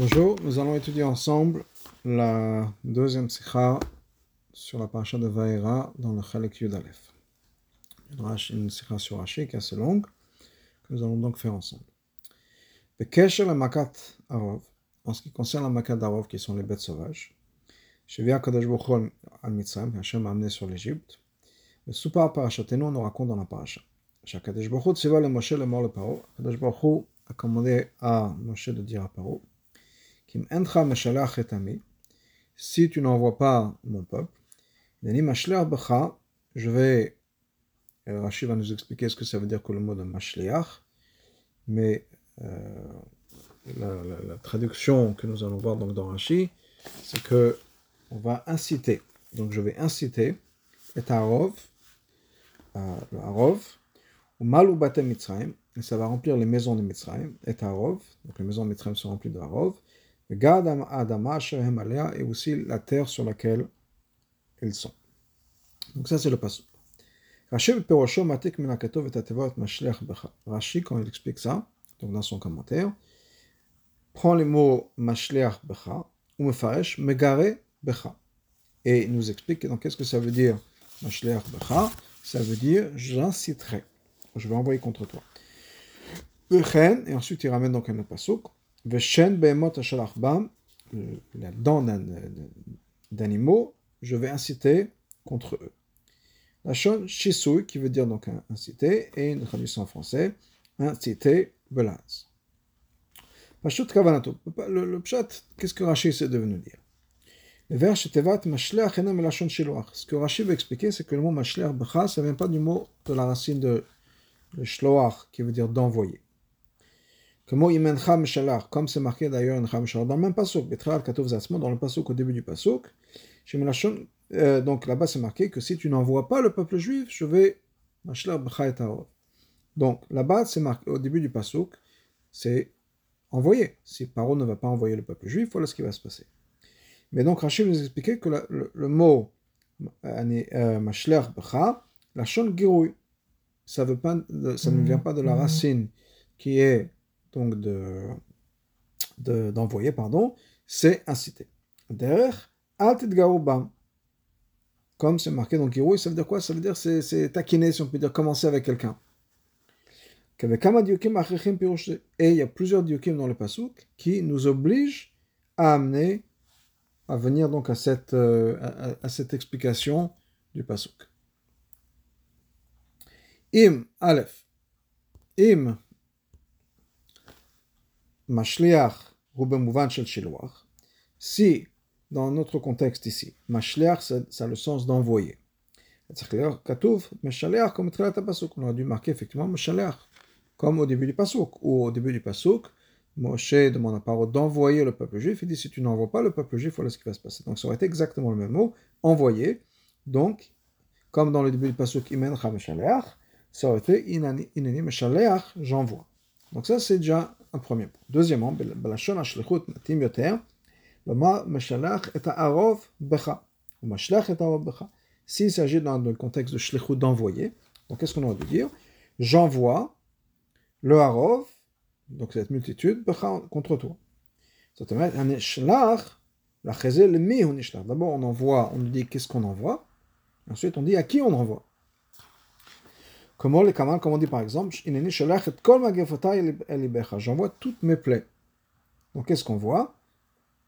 Bonjour, nous allons étudier ensemble la deuxième sikha sur la paracha de Vaera dans le Chalek Yud Aleph. Une sikha sur Rashi qui est assez longue, que nous allons donc faire ensemble. Le Kesher la Makat Arov, en ce qui concerne la Makat Arov, qui sont les bêtes sauvages, Shevia Kadosh Bochol al Mitzrayim, Hachem a amené sur l'Égypte, le Supar Parachatenu, on nous raconte dans la paracha. Shakadosh Bochol Tsiva le Moshe le mort le Paro, Kadosh Bochol a commandé à Moshe de dire à Paro, si tu n'envoies pas mon peuple, je vais. Rachid va nous expliquer ce que ça veut dire que le mot de mashliach, mais euh, la, traduction que nous allons voir donc dans Rashi, c'est que on va inciter. Donc je vais inciter et Arov, euh, le Arov, ou Malou et ça va remplir les maisons de Mitzrayim, et Arov, donc les maisons de Mitzrayim sont remplies de Arov, Et aussi la terre sur laquelle ils sont. Donc ça c'est le passage. Rashi, quand il explique ça, donc dans son commentaire, prend les mots mashleach becha ou mefaresh megare becha. Et il nous explique donc qu'est-ce que ça veut dire mashleach becha Ça veut dire j'inciterai, je vais envoyer contre toi. Et ensuite il ramène donc un autre pasuk. La dent d'animaux, je vais inciter contre eux. La shon shisui, qui veut dire donc inciter, et une traduction en français, inciter belaz. Pashut kavanato. Le, le pshat, qu'est-ce que Rashi essaie de nous dire? Le vers shetevat mashleach enam la shon shiloach. Ce que Rashi veut expliquer, c'est que le mot mashleach becha, ça vient pas du mot de la racine de shloach, qui veut dire d'envoyer comme c'est marqué d'ailleurs dans le même pasuk, dans le pasuk au début du pasuk, euh, donc là-bas c'est marqué que si tu n'envoies pas le peuple juif, je vais donc là-bas c'est marqué au début du pasuk, c'est envoyer. Si Paro ne va pas envoyer le peuple juif, voilà ce qui va se passer. Mais donc Rachid nous expliquait que le, mot euh, mashler bcha, la shon ça, veut pas, ça ne vient pas de la racine qui est donc de d'envoyer, pardon, c'est inciter. Derrière, bam. Comme c'est marqué dans Kirou, ça veut dire quoi? Ça veut dire c'est taquiner, si on peut dire, commencer avec quelqu'un. Et il y a plusieurs diukim dans le pasuk qui nous obligent à amener, à venir donc à cette, euh, à, cette explication du pasuk. Im, Aleph. Im, Mashliach ou shel shiloach, si, dans notre contexte ici, Mashliach, ça a le sens d'envoyer. Meshaleach, comme pasuk. On a dû marquer effectivement Meshaleach, comme au début du pasuk. Ou au début du pasuk, Moshe demande à Paro d'envoyer le peuple juif. Il dit si tu n'envoies pas le peuple juif, voilà ce qui va se passer. Donc ça aurait été exactement le même mot, envoyer. Donc, comme dans le début du pasuk, Imen Meshaleach, ça aurait été Inani Meshaleach, j'envoie. Donc ça, c'est déjà un premier. Deuxièmement, S'il s'agit dans le contexte de shlichut d'envoyer, donc qu'est-ce qu'on aurait dû dire? J'envoie le harov, donc cette multitude, contre toi. D'abord, on envoie, on dit qu'est-ce qu'on envoie. Ensuite, on dit à qui on envoie. Comme on dit par exemple, j'envoie toutes mes plaies. Donc qu'est-ce qu'on voit?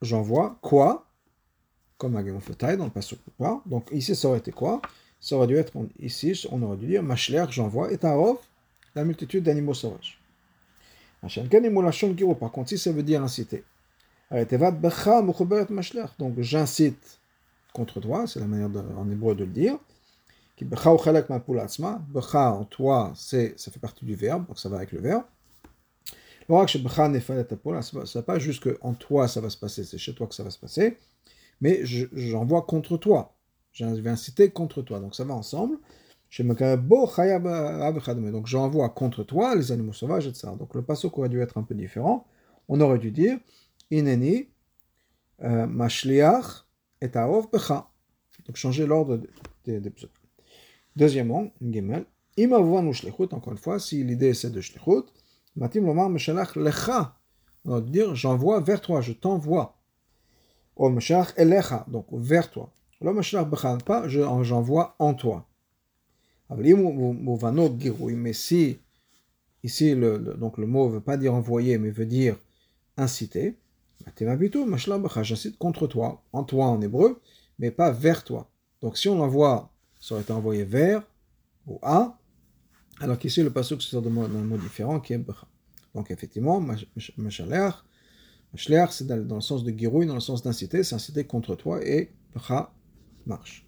J'envoie quoi? Comme dans le passage. Donc ici ça aurait été quoi? Ça aurait dû être, ici on aurait dû dire, Mashler, j'envoie, et Tarov, la multitude d'animaux sauvages. Par contre, si ça veut dire inciter. Donc j'incite contre toi, c'est la manière en hébreu de le dire. Becha en toi, ça fait partie du verbe, donc ça va avec le verbe. C'est pas juste que en toi ça va se passer, c'est chez toi que ça va se passer, mais j'envoie contre toi. Je vais inciter contre toi, donc ça va ensemble. Donc j'envoie contre toi les animaux sauvages, etc. Donc le passage aurait dû être un peu différent. On aurait dû dire Ineni euh, Mashliach et Becha. Donc changer l'ordre des, des Deuxièmement, Gimel, encore une fois, si l'idée c'est de shlichut, matim lomar meshalach lecha On va dire j'envoie vers toi, je t'envoie. O Mashiach elecha, donc vers toi. Lo Mashiach becha, pas j'envoie en toi. Mais si ici le, donc le mot ne veut pas dire envoyer, mais veut dire inciter, j'incite contre toi, en toi en hébreu, mais pas vers toi. Donc si on l'envoie, ça aurait été envoyé vers ou à, alors qu'ici le passage se sort d'un mot différent qui est becha. Donc effectivement, mashaleach, c'est dans le sens de girouille, dans le sens d'inciter, c'est inciter contre toi et becha marche.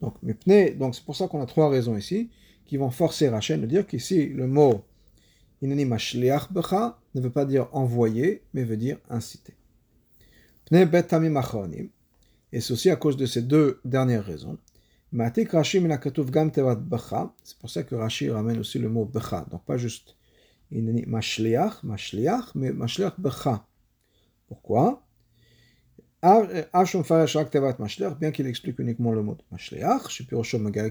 Donc, donc c'est pour ça qu'on a trois raisons ici qui vont forcer Rachel de dire qu'ici le mot inani mashleach becha ne veut pas dire envoyer, mais veut dire inciter. Et c'est aussi à cause de ces deux dernières raisons. C'est pour ça que Rashi ramène aussi le mot becha, donc pas juste mashliach, mashliach, mais mashliach becha. Pourquoi? Bien qu'il explique uniquement le mot mashliach,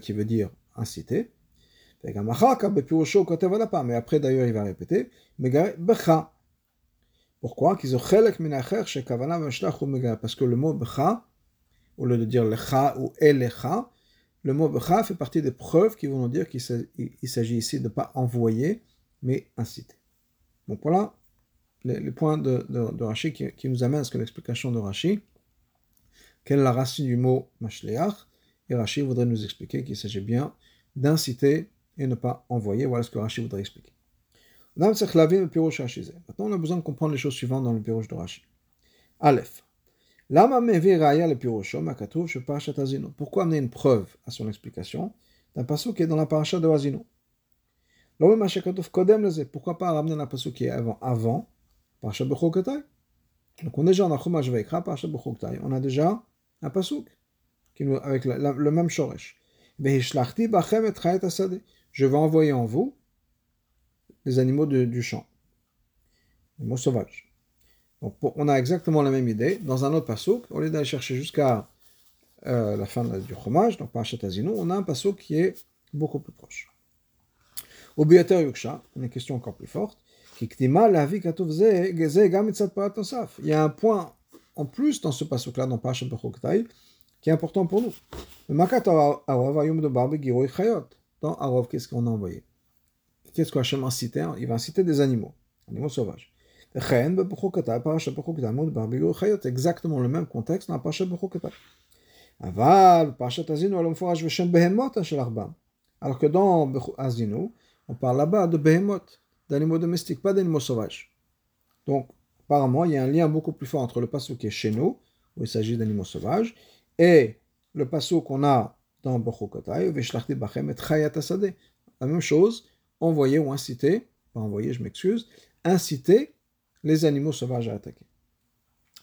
qui veut dire inciter, mais après d'ailleurs il va répéter, becha. Pourquoi? Parce que le mot becha, au lieu de dire lecha ou elecha, le mot becha fait partie des preuves qui vont nous dire qu'il s'agit ici de ne pas envoyer, mais inciter. Donc voilà les, points de, de, Rashi qui, nous amènent à ce que l'explication de Rashi, quelle est la racine du mot mashleach, et Rashi voudrait nous expliquer qu'il s'agit bien d'inciter et ne pas envoyer. Voilà ce que Rashi voudrait expliquer. Maintenant, on a besoin de comprendre les choses suivantes dans le piroche de Rashi. Aleph. Pourquoi amener une preuve à son explication d'un passage qui est dans la paracha de Azino Pourquoi pas ramener la passage qui est avant, avant paracha Bechokotai Donc on est déjà dans Chumash Veikra, paracha Bechokotai. On a déjà un pasuk avec le même shoresh. Je vais envoyer en vous les animaux du champ, les animaux sauvages. Donc, on a exactement la même idée. Dans un autre passouk, au lieu d'aller chercher jusqu'à euh, la fin du fromage, donc par Azino, on a un passouk qui est beaucoup plus proche. Au Biater Yuksha, une question encore plus forte. Il y a un point en plus dans ce passouk-là, dans Parashat Bechoktai, qui est important pour nous. Dans Arov, qu'est-ce qu'on a envoyé? Qu'est-ce qu'Hachem a cité Il va citer des animaux, animaux sauvages. Exactement le même contexte dans Parashat Bechukotai. Aval, Azinu, alors que dans Azinu, on parle là-bas de Behemot, d'animaux domestiques, pas d'animaux sauvages. Donc, apparemment, il y a un lien beaucoup plus fort entre le passo qui est chez nous, où il s'agit d'animaux sauvages, et le passo qu'on a dans Bechukotai, Veshlachti Bachem et Chayat La même chose, envoyer ou inciter, pas envoyer, je m'excuse, inciter les animaux sauvages à attaquer.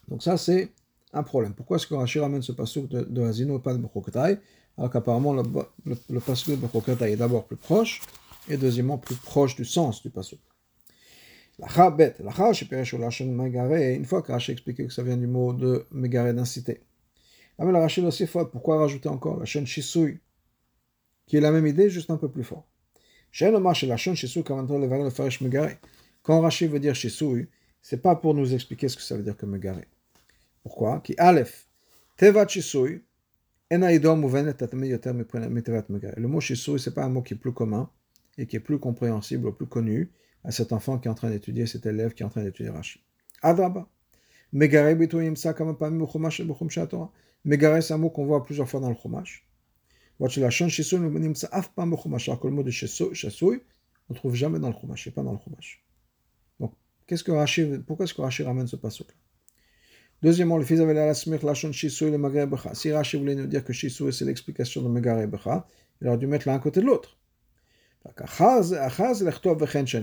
Donc ça, c'est un problème. Pourquoi est-ce que Rachid ramène ce passouk de, de Hazino et pas de Bechokatai Alors qu'apparemment, le, le, le de Bechokatai est d'abord plus proche, et deuxièmement plus proche du sens du passouk. Une fois que Rachid a expliqué que ça vient du mot de Megare d'inciter. Mais la Rachid aussi faute. Pourquoi rajouter encore la chaîne Shisui Qui est la même idée, juste un peu plus fort? Quand Rachid veut dire Shisui, c'est pas pour nous expliquer ce que ça veut dire que Megare. Pourquoi Qui le mot Shisui, c'est pas un mot qui est plus commun et qui est plus compréhensible ou plus connu à cet enfant qui est en train d'étudier, cet élève qui est en train d'étudier Rashi. Adraba. Megare Megare, c'est un mot qu'on voit plusieurs fois dans le Chumash. Alors que le mot de on ne trouve jamais dans le Chumash, c'est pas dans le. Qu'est-ce que Rashi, pourquoi est-ce que Rashi ramène ce passage-là Deuxièmement, le fils avait la smir lachon shisui le magare becha. Si Rashi voulait nous dire que shisui c'est l'explication de magare becha, il aurait dû mettre l'un côté de l'autre.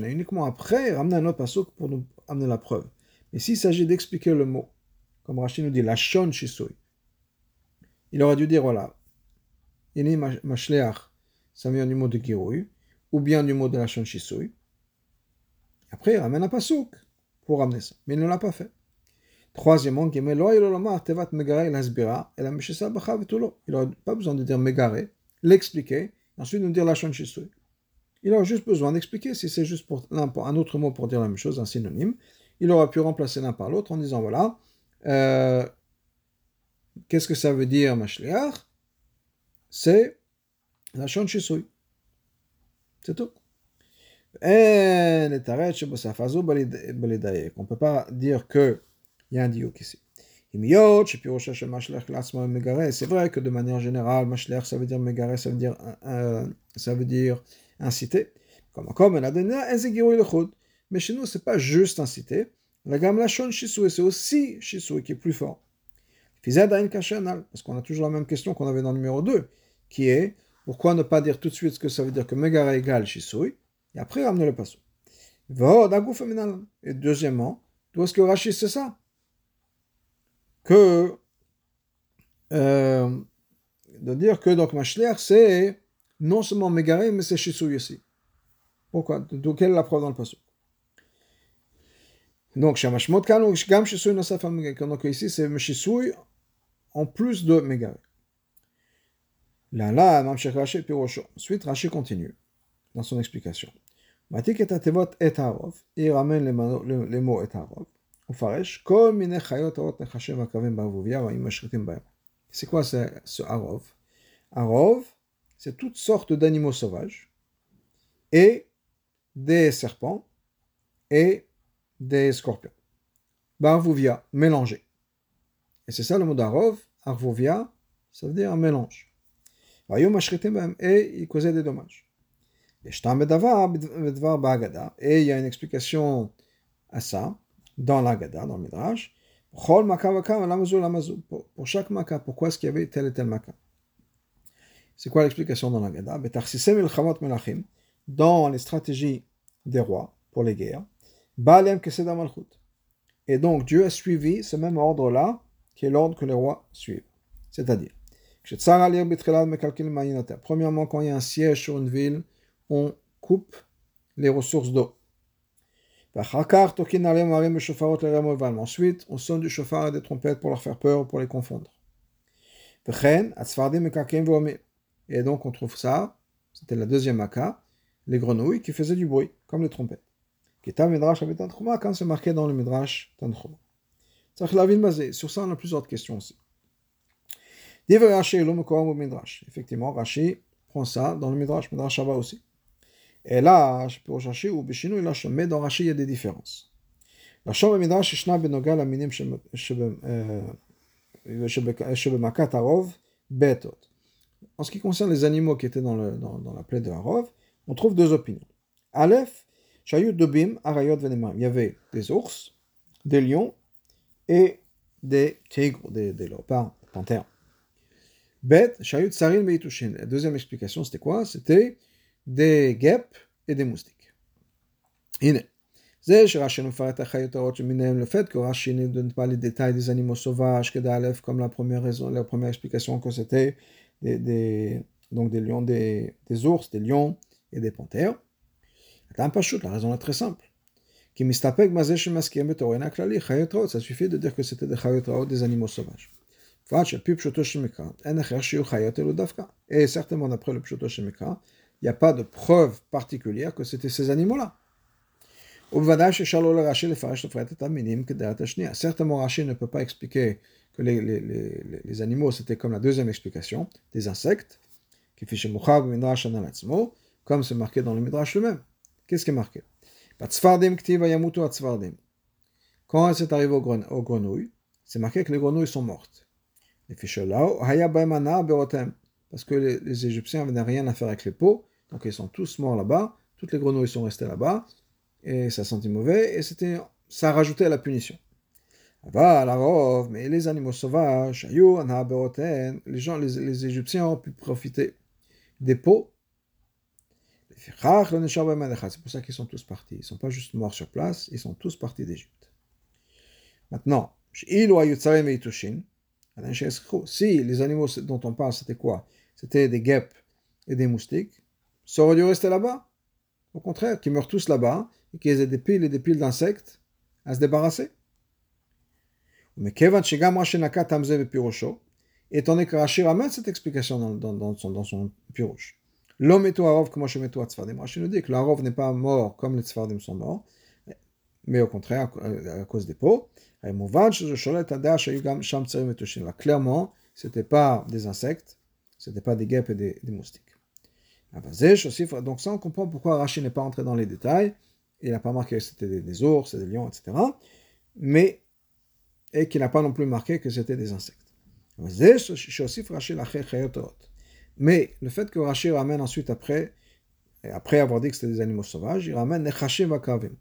Uniquement après, ramener un autre passage pour nous amener la preuve. Mais s'il s'agit d'expliquer le mot, comme Rashi nous dit, lachon shisui, il aurait dû dire voilà, ini mashleach, ça vient du mot de girouille, ou bien du mot de lachon shisui. Après, il ramène un pasouk pour ramener ça. Mais il ne l'a pas fait. Troisièmement, il n'aurait pas besoin de dire megare, l'expliquer, ensuite nous dire la Il a juste besoin d'expliquer si c'est juste pour un autre mot pour dire la même chose, un synonyme. il aurait pu remplacer l'un par l'autre en disant voilà, euh, qu'est-ce que ça veut dire Mashliach? C'est la Shon Shisui. C'est tout. On ne peut pas dire qu'il y a un diouk ici. C'est vrai que de manière générale, Mashliach, ça veut dire Megare, ça veut dire, euh, ça veut dire inciter. Comme comme Mais chez nous, c'est pas juste inciter. La gamme Lachon Shisui, c'est aussi Shisui qui est plus fort. Parce qu'on a toujours la même question qu'on avait dans le numéro 2, qui est pourquoi ne pas dire tout de suite ce que ça veut dire que Megare égale Shisui, et après ramener le passo. Et deuxièmement, d'où est-ce que Rashi c'est ça? Que euh, de dire que donc Mashler c'est non seulement Megare, mais c'est Shisui aussi. Pourquoi? Donc, quelle est la preuve dans le passage Donc, Donc, ici, c'est Shisui en plus de Megare. Là, là. Ensuite, Rashi continue dans son explication. C'est quoi ce Harov Harov, c'est toutes sortes d'animaux sauvages et des serpents et des scorpions. Barvouvia, mélangé. Et c'est ça le mot d'Arov. Arvouvia, ça veut dire un mélange. Et il causait des dommages. Et il y a une explication à ça dans l'Agada, dans le Midrash. Pour chaque maka, pourquoi est-ce qu'il y avait tel et tel maka C'est quoi l'explication dans l'Agada. dans les stratégies des rois pour les guerres, Et donc Dieu a suivi ce même ordre-là, qui est l'ordre que les rois suivent. C'est-à-dire, premièrement, quand il y a un siège sur une ville, on coupe les ressources d'eau. Ensuite, on sonne du chauffard et des trompettes pour leur faire peur, pour les confondre. Et donc, on trouve ça, c'était la deuxième maka, les grenouilles qui faisaient du bruit, comme les trompettes. Quand c'est marqué dans le Midrash Tanchuma. Sur ça, on a plusieurs questions aussi. Effectivement, Rashi prend ça dans le Midrash, Midrash Shabbat aussi. Et là, pour Rashi ou Bishinu, là, mais dans Rashi, il y a des différences. La chambre Midrash, Shna Benogal, Aminim, Shebemakat Arov, Betot. En ce qui concerne les animaux qui étaient dans, le, dans, dans la plaie de Harov, on trouve deux opinions. Aleph, Shayut Dobim, Arayot Venemam. Il y avait des ours, des lions et des tigres, des, des léopards, panthères. Bet, Shayut Sarin Beitushin. La deuxième explication, c'était quoi? C'était des guêpes et des moustiques. Ine. Le fait que Rashi ne donne pas les détails des animaux sauvages que d'Aleph, comme la première raison, la première explication que c'était des, donc des lions, des, ours, des lions, et des panthères. La raison est très simple. Ça suffit de dire que c'était des des animaux sauvages. Et certainement, d'après le Pshoto Shemikra, n'y a pas de preuve particulière que c'était ces animaux-là. Certainement, Rashi ne peut pas expliquer que les, animaux, c'était comme la deuxième explication, des insectes, comme c'est marqué dans le Midrash lui-même. Qu'est-ce qui est marqué? Quand c'est arrivé aux, grenouilles, c'est marqué que les grenouilles sont mortes. Parce que les, Égyptiens n'avaient rien à faire avec les peaux, donc ils sont tous morts là-bas, toutes les grenouilles sont restées là-bas, et ça sentait mauvais, et c'était, ça rajoutait à la punition. Mais les animaux sauvages, les gens, les, les Égyptiens ont pu profiter des peaux c'est pour ça qu'ils sont tous partis. Ils ne sont pas juste morts sur place, ils sont tous partis d'Égypte. Maintenant, si les animaux dont on parle, c'était quoi? C'était des guêpes et des moustiques, ça aurait dû rester là-bas. Au contraire, qu'ils meurent tous là-bas et qu'ils aient des piles et des piles d'insectes à se débarrasser. Mais Kevan étant donné que Rashi ramène cette explication dans, dans, dans son, dans son pirouche. L'homme est au Harov comme je mets au Tzfardim. Rashi nous dit que le n'est pas mort comme les Tzfardim sont morts, mais au contraire, à, cause des peaux. Clairement, ce n'était pas des insectes, ce n'était pas des guêpes et des, moustiques. Donc ça, on comprend pourquoi Rachid n'est pas entré dans les détails. Il n'a pas marqué que c'était des, ours, des lions, etc. Mais, et qu'il n'a pas non plus marqué que c'était des insectes. Mais le fait que Rachid ramène ensuite après, après avoir dit que c'était des animaux sauvages, il ramène Nechashim Vakavim.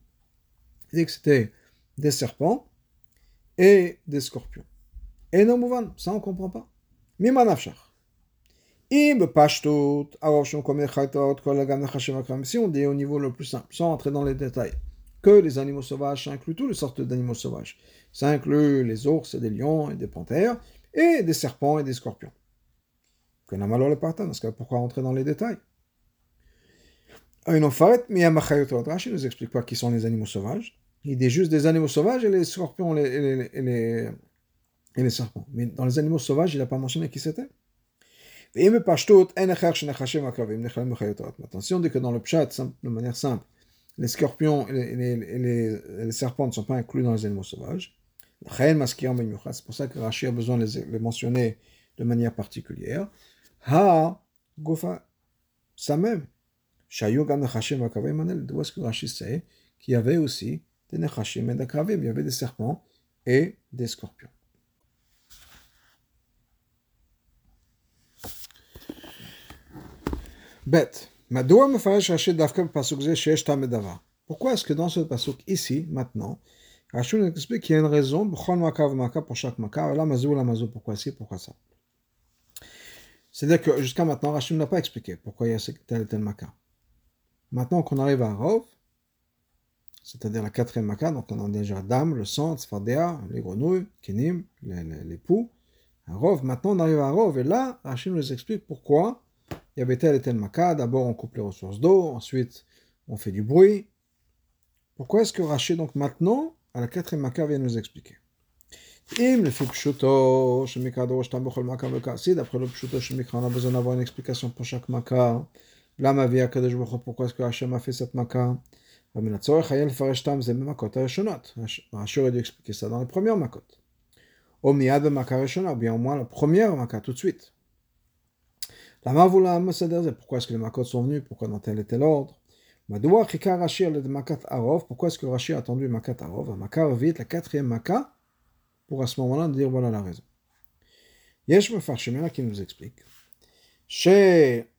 Il dit que c'était des serpents et des scorpions. Et non ça on ne comprend pas. Mimanafshach. Si on dit au niveau le plus simple, sans entrer dans les détails, que les animaux sauvages, ça inclut toutes les sortes d'animaux sauvages. Ça inclut les ours des lions et des panthères, et des serpents et des scorpions. Que n'a le parce que pourquoi entrer dans les détails? Rashi ne nous explique pas qui sont les animaux sauvages. Il dit juste des animaux sauvages et les scorpions et les, et les, et les serpents. Mais dans les animaux sauvages, il n'a pas mentionné qui c'était. Attention, on dit que dans le pshat, de manière simple, les scorpions et les, serpents ne sont pas inclus dans les animaux sauvages. C'est pour ça que Rashi a besoin de les, mentionner de manière particulière. Ha, gofa, ça même. D'où est-ce que Rashi sait qu'il y avait aussi des nechashim et des il y avait des serpents et des scorpions. Bête. Pourquoi est-ce que dans ce pasuk ici, maintenant, Rachel nous explique qu'il y a une raison pour chaque maka, la mazou, la mazou, pourquoi ci, pourquoi ça? C'est-à-dire que jusqu'à maintenant, Rachel n'a pas expliqué pourquoi il y a tel et tel maka. Maintenant qu'on arrive à Rov, c'est-à-dire la quatrième maka, donc on a déjà Dame, le sang, Tzfardea, les grenouilles, Kenim, les, poux. Rov, maintenant on arrive à Rov, et là, Rachel nous explique pourquoi il y avait tel et tel maca. D'abord, on coupe les ressources d'eau, ensuite, on fait du bruit. Pourquoi est-ce que Rachid, donc maintenant, à la quatrième maca, vient nous expliquer? Si d'après le pshuto shemikra, on a besoin d'avoir une explication pour chaque maca. Pourquoi est-ce que Hachem a fait cette maca Rachid aurait dû expliquer ça dans les premières makot. Ou bien au moins la première maca tout de suite. La mavoula pourquoi est-ce que les makot sont venus, pourquoi dans tel et tel ordre? Pourquoi est-ce que Rashi a attendu makat arov? Maka vite la quatrième maka, pour à ce moment-là dire voilà la raison. Yesh Mefarshimena qui nous explique. Chez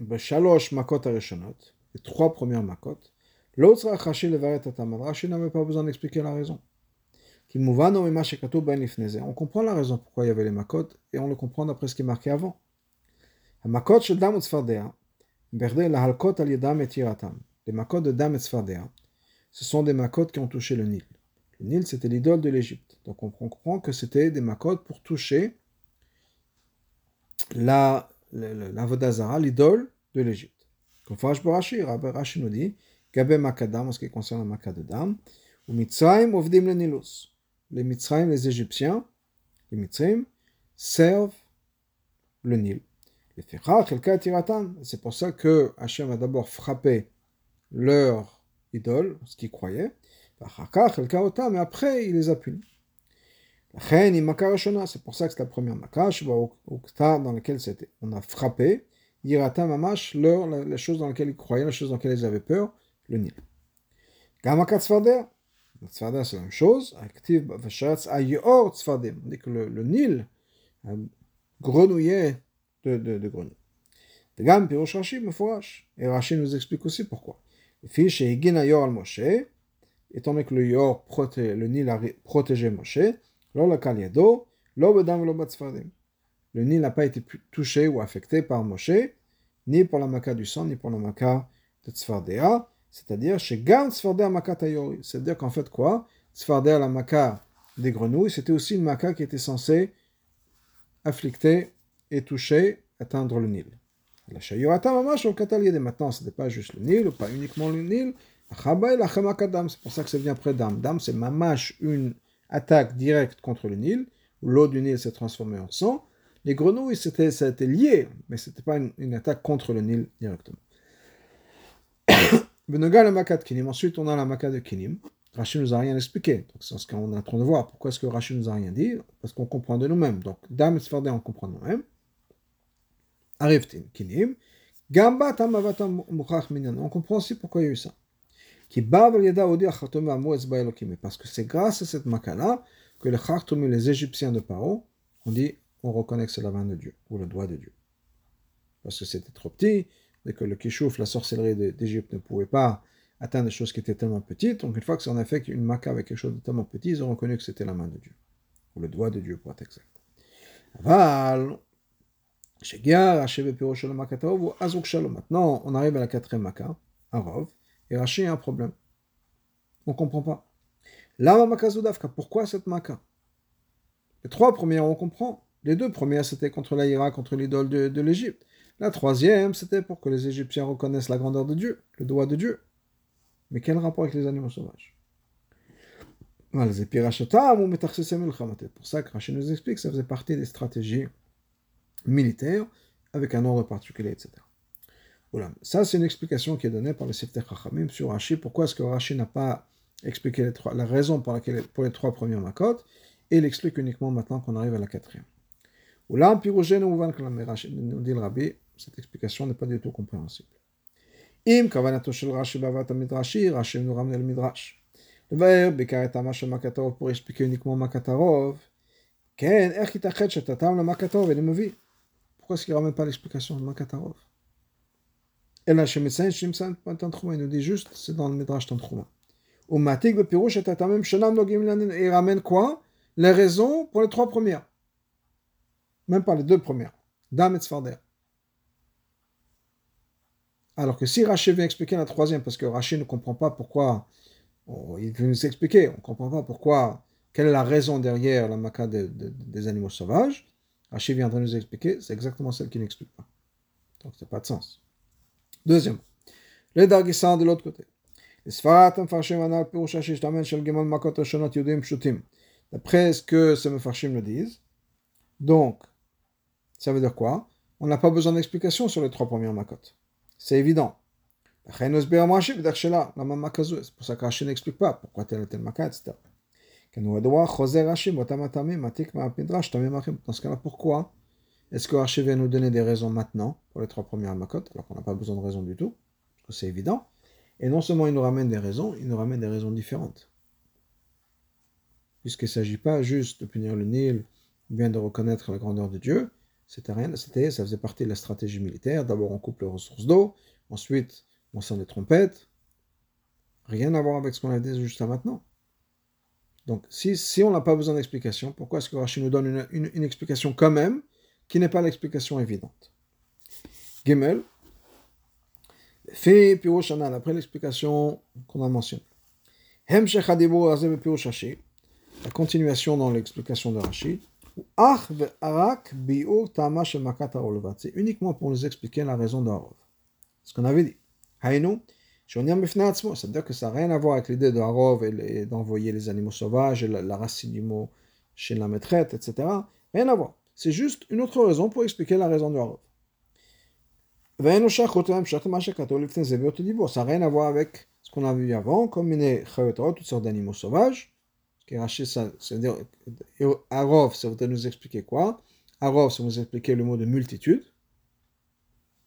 Beshalosh makot arishonot, les trois premières makot, l'autre Rashi levaret atamad. Rashi n'avait pas besoin d'expliquer la raison. Ben on comprend la raison pourquoi il y avait les makot et on le comprend d'après ce qui est marqué avant. המכות של דם וצפרדע, בכדי להלקות על ידם את יראתם. Les makot de Dam et Sfardea, ce sont des makot qui ont touché le Nil. Le Nil, c'était l'idole de l'Égypte. Donc on comprend que c'était des makot pour toucher la, la, la Vodazara, l'idole de l'Égypte. Comme Farash Barashi, Rashi nous dit, Gabe Makadam, en ce qui concerne la Makad de Dam, ou Mitzrayim ovdim le Nilus. Les Mitzrayim, les Égyptiens, les Mitzrayim, servent le Nil. C'est pour ça que Hachem a d'abord frappé leur idole, ce qu'ils croyaient, mais après il les a punis. C'est pour ça que c'est la première makash dans laquelle c'était. On a frappé, Yirata Mamash, leur, les choses dans lesquelles ils croyaient, les choses dans lesquelles ils avaient peur, le Nil. Gamakat Tzfarder, c'est la même chose, active Ayor. On dit que le, le Nil grenouillait de, de, de. De gamme, Rashi, Et Rashi nous explique aussi pourquoi. Fiche et Gina Yor al Moshe, étant donné que le Yor, proté, le Nil a protégé Moshe, l'or la Kaliado, bedam. Le Nil n'a pas été touché ou affecté par Moshe, ni pour la Maka du sang, ni pour la Maka de Tzfardea, c'est-à-dire chez Gam Tzfardea Maka Tayori. C'est-à-dire qu'en fait, quoi? Tzfardea la Maka des grenouilles, c'était aussi une Maka qui était censée afflicter et toucher, atteindre le Nil. Maintenant, ce n'est pas juste le Nil, ou pas uniquement le Nil. C'est pour ça que ça vient après Dam. Dam, c'est Mamash, une attaque directe contre le Nil, l'eau du Nil s'est transformée en sang. Les grenouilles, c'était, ça a été lié, mais ce n'était pas une, une, attaque contre le Nil directement. Benoga la Makat Kinim. Ensuite, on a la Makat de Kinim. Rachid nous a rien expliqué. Donc c'est ce qu'on est en train de voir. Pourquoi est-ce que Rachid nous a rien dit? Parce qu'on comprend de nous-mêmes. Donc, Dam et Sfardé, on comprend de nous-mêmes. Ariftin, Kinim. Gamba Tamavatam Mukhach Minyan. On comprend aussi pourquoi il y a eu ça. Qui Yeda Odi Achatome Amo Parce que c'est grâce à cette makala que les Khartoum, les Égyptiens de Paro, on dit, on reconnaît que c'est la main de Dieu, ou le doigt de Dieu. Parce que c'était trop petit, et que le Kishouf, la sorcellerie d'Égypte, ne pouvait pas atteindre des choses qui étaient tellement petites. Donc une fois que c'est en effet une maca avec quelque chose de tellement petit, ils ont reconnu que c'était la main de Dieu. Ou le doigt de Dieu pour être exact. Aval, Maintenant, on arrive à la quatrième maca, à Rov, et Rashi a un problème. On ne comprend pas. Lama makazudavka, pourquoi cette maca Les trois premières, on comprend. Les deux premières, c'était contre l'Aïra, contre l'idole de, l'Égypte. La troisième, c'était pour que les Égyptiens reconnaissent la grandeur de Dieu, le doigt de Dieu. Mais quel rapport avec les animaux sauvages? C'est pour ça que Rachid nous explique que ça faisait partie des stratégies militaire, avec un ordre particulier, etc. Voilà. Ça, c'est une explication qui est donnée par le Sefer Chachamim sur Rashi. Pourquoi est-ce que Rashi n'a pas expliqué les trois, la raison pour laquelle, pour les trois premières macotes, et l'explique uniquement maintenant qu'on arrive à la quatrième. Ou là, pirogène ou van nous dit le rabbi, cette explication n'est pas du tout compréhensible. Im kavanato shel Rashi bavat midrashi, Rashi nous ramène le midrash. Le verbe, bekaret amash makatarov pour expliquer uniquement makatarov. Ken, ech itachet shetatam le makatarov, et le movie. Pourquoi est-ce qu'il ne ramène pas l'explication de Makatarov? Et là, chez Médecin, chez Médecin, il nous dit juste, c'est dans le Midrash Tantrouma. Au le Pirouche même Nogim Et il ramène quoi? Les raisons pour les trois premières. Même pas les deux premières. Dame et Tzfarder. Alors que si Rachid vient expliquer la troisième, parce que Rachid ne comprend pas pourquoi, oh, il veut nous expliquer, on ne comprend pas pourquoi, quelle est la raison derrière la maca des animaux sauvages, Rachid viendra nous expliquer, c'est exactement celle qui n'explique pas. Donc ça n'a pas de sens. Deuxième, les Dargissan de l'autre côté. D'après ce que ces Mefarshim nous disent, donc, ça veut dire quoi? On n'a pas besoin d'explication sur les trois premières makotes. C'est évident. C'est pour ça que n'explique pas pourquoi tel et tel maca, etc. Dans ce cas-là, pourquoi est-ce que Rashi vient nous donner des raisons maintenant pour les trois premières makot, alors qu'on n'a pas besoin de raisons du tout, parce que c'est évident. Et non seulement il nous ramène des raisons, il nous ramène des raisons différentes. Puisqu'il ne s'agit pas juste de punir le Nil, ou bien de reconnaître la grandeur de Dieu, c'était rien, c'était, ça faisait partie de la stratégie militaire. D'abord, on coupe les ressources d'eau, ensuite, on sent des trompettes. Rien à voir avec ce qu'on a dit jusqu'à maintenant. Donc, si, on n'a pas besoin d'explication, pourquoi est-ce que Rachid nous donne une, explication quand même, qui n'est pas l'explication évidente? Gimel, fait Piroshana, après l'explication qu'on a mentionnée. La continuation dans l'explication de Rachid. C'est uniquement pour nous expliquer la raison de Harov. Ce qu'on avait dit. C'est-à-dire que ça n'a rien à voir avec l'idée de Harov et d'envoyer les animaux sauvages, et la, racine du mot chez la maîtresse, etc. Rien à voir. C'est juste une autre raison pour expliquer la raison de Harov. Ça n'a rien à voir avec ce qu'on a vu avant, comme une toutes sortes d'animaux sauvages c'est-à-dire, Arov, ça voudrait nous expliquer quoi? Arov, ça nous expliquer le mot de multitude,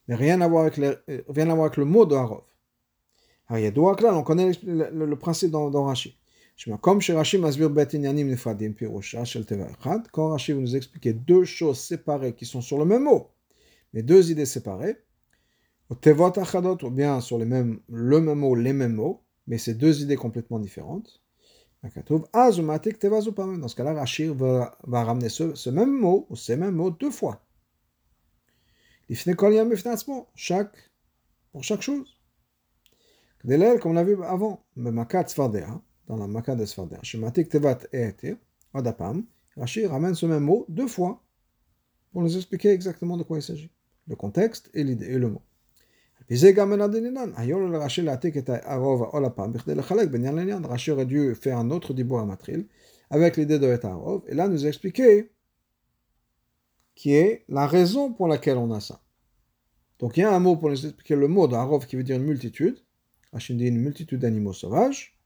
mais rien à voir avec, rien à voir avec le mot de Arov. Alors, il y a deux là, on connaît le, principe dans, dans Rashi. Comme chez Rashi, quand Rashi veut nous expliquer deux choses séparées qui sont sur le même mot, mais deux idées séparées, ou bien sur le même mot, les mêmes mots, mais c'est deux idées complètement différentes. Dans ce cas-là, Rachir va, va ramener ce, ce, même mot, ou ces mêmes mots, deux fois. Chaque, pour chaque chose. Comme on l'a vu avant, dans la de Tevat Adapam, Rachir ramène ce même mot deux fois pour nous expliquer exactement de quoi il s'agit. Le contexte et l'idée et le mot. Rashi aurait dû faire un autre dibour à matril avec l'idée de Arov, et là nous expliquer qui est la raison pour laquelle on a ça. Donc il y a un mot pour nous expliquer le mot d'Arov qui veut dire une multitude. Rachid dit une multitude d'animaux sauvages.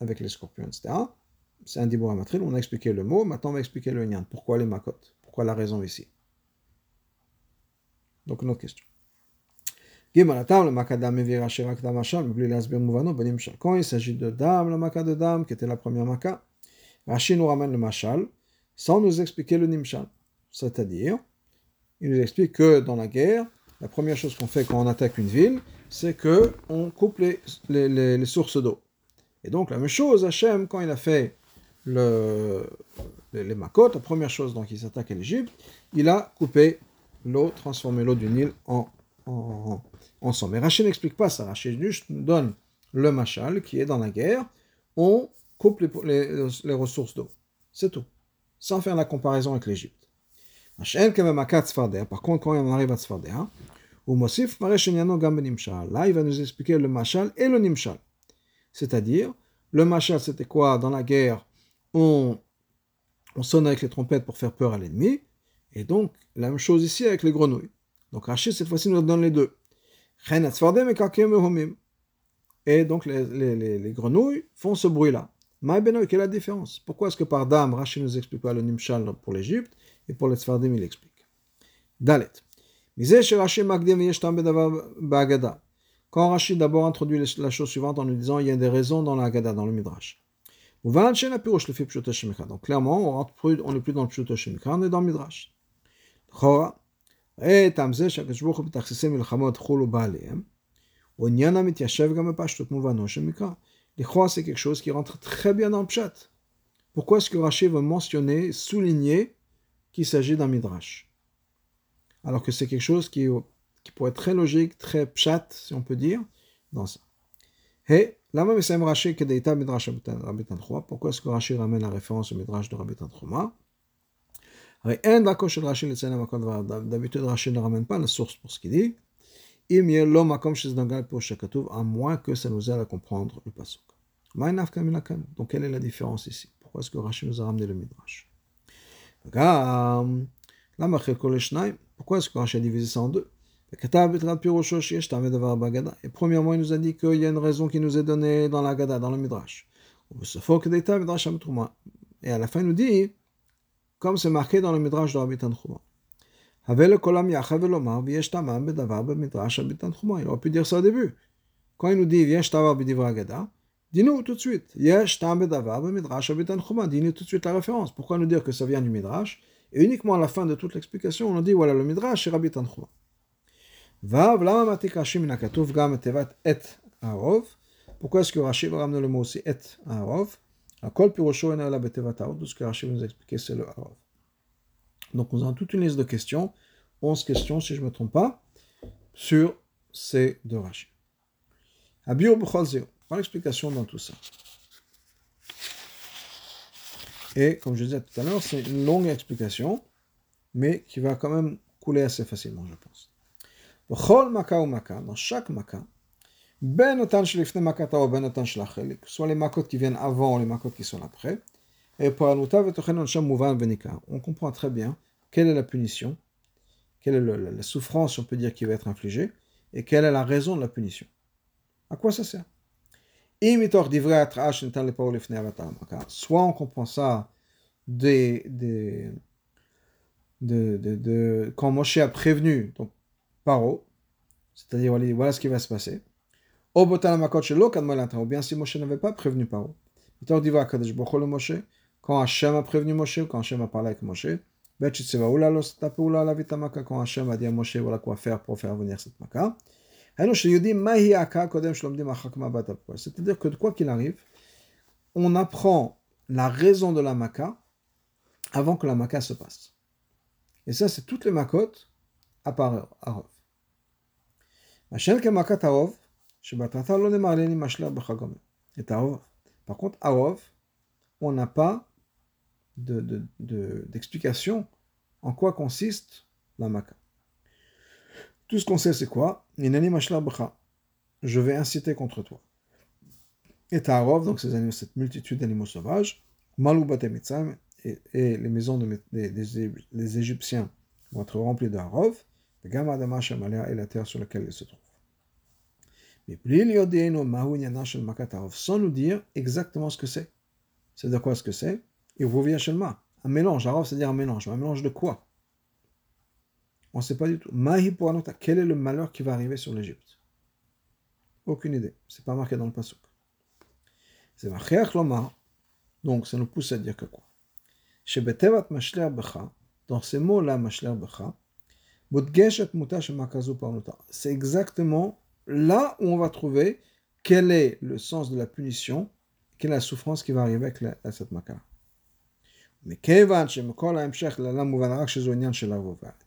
avec les scorpions, etc. C'est un dibor amatril, on a expliqué le mot, maintenant on va expliquer le nyan. Pourquoi les makot Pourquoi la raison ici? Donc une autre question. Quand il s'agit de dame, le maka de dame, qui était la première maka, Rashi nous ramène le machal sans nous expliquer le nimshal. C'est-à-dire, il nous explique que dans la guerre, la première chose qu'on fait quand on attaque une ville, c'est que on coupe les, les, sources d'eau. Et donc la même chose, Hachem, quand il a fait le, les, Makot, la première chose dont il s'attaque à l'Égypte, il a coupé l'eau, transformé l'eau du Nil en, en, en. Mais Rachid n'explique pas ça. Rachid juste nous donne le machal qui est dans la guerre. On coupe les, les, ressources d'eau. C'est tout. Sans faire la comparaison avec l'Égypte. Par contre, quand on arrive à Tzfardea, Là, il va nous expliquer le machal et le nimshal. C'est-à-dire, le machal, c'était quoi Dans la guerre, on, on sonne avec les trompettes pour faire peur à l'ennemi. Et donc, la même chose ici avec les grenouilles. Donc Rachid, cette fois-ci, nous donne les deux. Et donc, les, les, les, grenouilles font ce bruit-là. Quelle est la différence? Pourquoi est-ce que par dame, Rachid nous explique pas le nimshal pour l'Égypte et pour les Tzfardim, il explique Dalet. Quand Rachid d'abord introduit la chose suivante en nous disant il y a des raisons dans la dans le Midrash. Donc clairement, on n'est plus dans le Pshuto Shemikra, on est dans le Midrash. c'est quelque chose qui rentre très bien dans le Pshat. Pourquoi est-ce que Rachid veut mentionner, souligner qu'il s'agit d'un Midrash Alors que c'est quelque chose qui, qui pourrait être très logique, très Pshat, si on peut dire, dans ça. Et pourquoi est-ce que Rashi ramène la référence au Midrash de Rabbi Tanchuma D'habitude, Rashi ne ramène pas la source pour ce qu'il dit. À moins que ça nous aide à comprendre le pasuk. Donc, quelle est la différence ici? Pourquoi est-ce que Rashi nous a ramené le Midrash? Pourquoi? Est-ce que Rashi a divisé ça en deux et premièrement, il nous a dit qu'il y a une raison qui nous est donnée dans la Gada, dans le Midrash. Et à la fin, il nous dit, comme c'est marqué dans le Midrash de Rabbi Tanchuma. Il aurait pu dire ça au début. Quand il nous dit, dis-nous tout de suite. Dis-nous tout de suite la référence. Pourquoi nous dire que ça vient du Midrash? Et uniquement à la fin de toute l'explication, on dit, voilà, le Midrash, c'est Rabbi Tanchuma. Pourquoi est-ce que Rashi va ramener le mot aussi et arov? Tout ce que Rashi nous a c'est le arov. Donc nous avons toute une liste de questions, 11 questions si je ne me trompe pas, sur ces deux Rashi. Abiyur B'chol Pas l'explication dans tout ça. Et comme je disais tout à l'heure, c'est une longue explication, mais qui va quand même couler assez facilement, je pense dans chaque maka, ben ben soit les makot qui viennent avant ou les makot qui sont après, et. On comprend très bien quelle est la punition, quelle est la souffrance, on peut dire, qui va être infligée, et quelle est la raison de la punition. À quoi ça sert? Soit on comprend ça des, de, de, de, quand Moshe a prévenu, donc Paro, c'est-à-dire voilà ce qui va se passer. Ou bien si Moshe n'avait pas prévenu Paro. Quand Hachem a prévenu Moshe, quand Hachem a parlé avec Moshe, quand Hachem a dit à Moshe voilà quoi faire pour faire venir cette maka. C'est-à-dire que quoi qu'il arrive, on apprend la raison de la maka avant que la maka se passe. Et ça, c'est toutes les makot à part Arov. Par contre, Arov, on n'a pas d'explication de, de, en quoi consiste la maka. Tout ce qu'on sait, c'est quoi? Je vais inciter contre toi. Et Ta'arov, donc ces animaux, cette multitude d'animaux sauvages, Maloubat et, et les maisons de, des, Égyptiens vont être remplies d'Arov, et la terre sur laquelle ils se trouvent. Mais sans nous dire exactement ce que c'est. C'est de quoi ce que c'est? Et vous Un mélange. Arov, c'est-à-dire un mélange. Un mélange de quoi? On ne sait pas du tout. Quel est le malheur qui va arriver sur l'Égypte? Aucune idée. C'est pas marqué dans le pasuk. C'est Donc, ça nous pousse à dire que quoi? Dans ces mots-là, c'est exactement là où on va trouver quel est le sens de la punition, quelle est la souffrance qui va arriver avec la, cette. Mais étant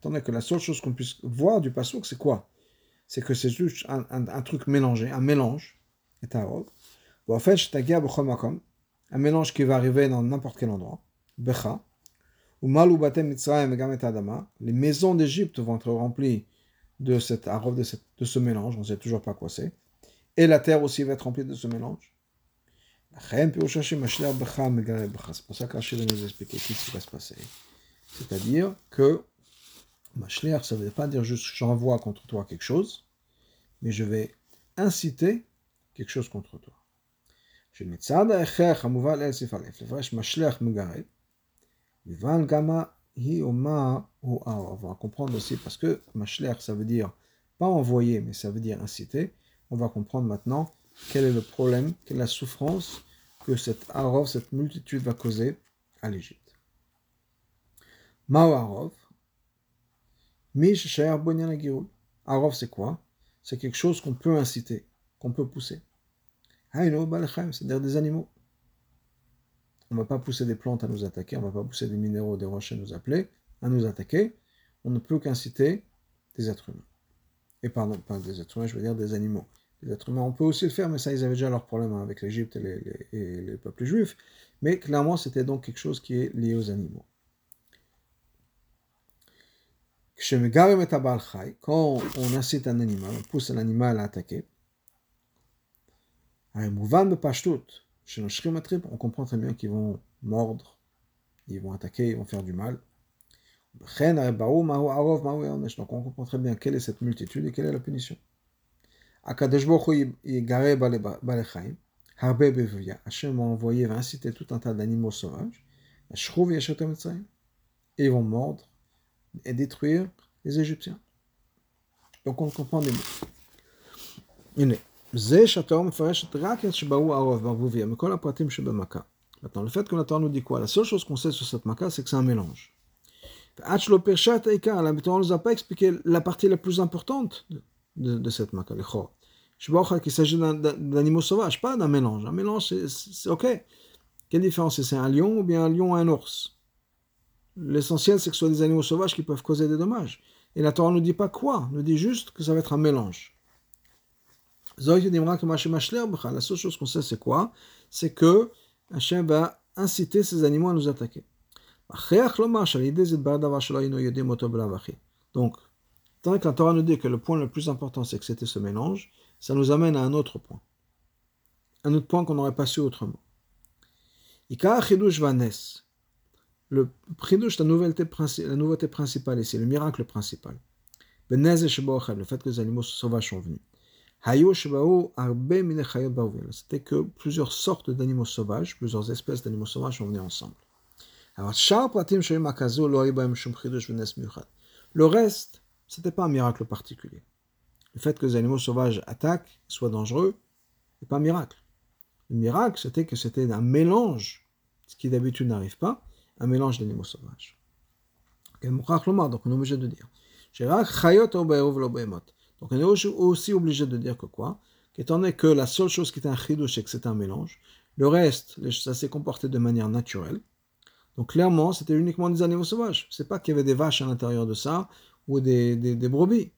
donné que la seule chose qu'on puisse voir du pasouk, c'est quoi? C'est que c'est juste un, un, truc mélangé, un mélange, et en fait, un mélange qui va arriver dans n'importe quel endroit, becha, ou malou batem les maisons d'Égypte vont être remplies de cette de, de ce mélange, on ne sait toujours pas quoi c'est. Et la terre aussi va être remplie de ce mélange. C'est pour ça qu'Achille nous explique ce qui va se passer. C'est-à-dire que Mashliach, ça ne veut pas dire juste j'envoie contre toi quelque chose, mais je vais inciter quelque chose contre toi. On va comprendre aussi, parce que Mashler, ça veut dire pas envoyer, mais ça veut dire inciter. On va comprendre maintenant quel est le problème, quelle est la souffrance que cette Arov, cette multitude va causer à l'Égypte. Mao Arov, Mish Arov, c'est quoi? C'est quelque chose qu'on peut inciter, qu'on peut pousser. C'est-à-dire des animaux. On ne va pas pousser des plantes à nous attaquer, on ne va pas pousser des minéraux, des roches à nous appeler, à nous attaquer. On ne peut qu'inciter des êtres humains. Et pardon, pas des êtres humains, je veux dire des animaux. Les êtres humains, on peut aussi le faire, mais ça, ils avaient déjà leurs problèmes avec l'Égypte et les, peuples juifs. Mais clairement, c'était donc quelque chose qui est lié aux animaux. Quand on incite un animal, on pousse un animal à attaquer, on comprend très bien qu'ils vont mordre, ils vont attaquer, ils vont faire du mal. Donc on comprend très bien quelle est cette multitude et quelle est la punition. Hachem va envoyer, va inciter tout un tas d'animaux sauvages. Et ils vont mordre et détruire les Égyptiens. Donc on comprend des mots. Maintenant, le fait que la nous dit quoi La seule chose qu'on sait sur cette maca, c'est que c'est un mélange. La Torah ne nous a pas expliqué la partie la plus importante de, cette maca, le qu'il s'agit d'animaux sauvages, pas d'un mélange. Un mélange, c'est ok. Quelle différence c'est un lion ou bien un lion et un ours? L'essentiel, c'est que ce soit des animaux sauvages qui peuvent causer des dommages. Et la Torah ne dit pas quoi, nous dit juste que ça va être un mélange. La seule chose qu'on sait, c'est quoi? C'est que Hachem va inciter ces animaux à nous attaquer. Donc, tant que la Torah nous dit que le point le plus important, c'est que c'était ce mélange, ça nous amène à un autre point. Un autre point qu'on n'aurait pas su autrement. Le chidush, la nouveauté, la nouveauté principale ici, le miracle principal. Le fait que les animaux sauvages sont venus. C'était que plusieurs sortes d'animaux sauvages, plusieurs espèces d'animaux sauvages sont venus ensemble. Le reste, c'était pas un miracle particulier. Le fait que les animaux sauvages attaquent, soient dangereux, n'est pas un miracle. Le miracle, c'était que c'était un mélange, ce qui d'habitude n'arrive pas, un mélange d'animaux sauvages. Donc on est obligé de dire. Donc on est aussi obligé de dire que quoi? Qu'étant donné que la seule chose qui est un chidouche, c'est que c'est un mélange, le reste, ça s'est comporté de manière naturelle. Donc clairement, c'était uniquement des animaux sauvages. C'est pas qu'il y avait des vaches à l'intérieur de ça ou des, des, brebis.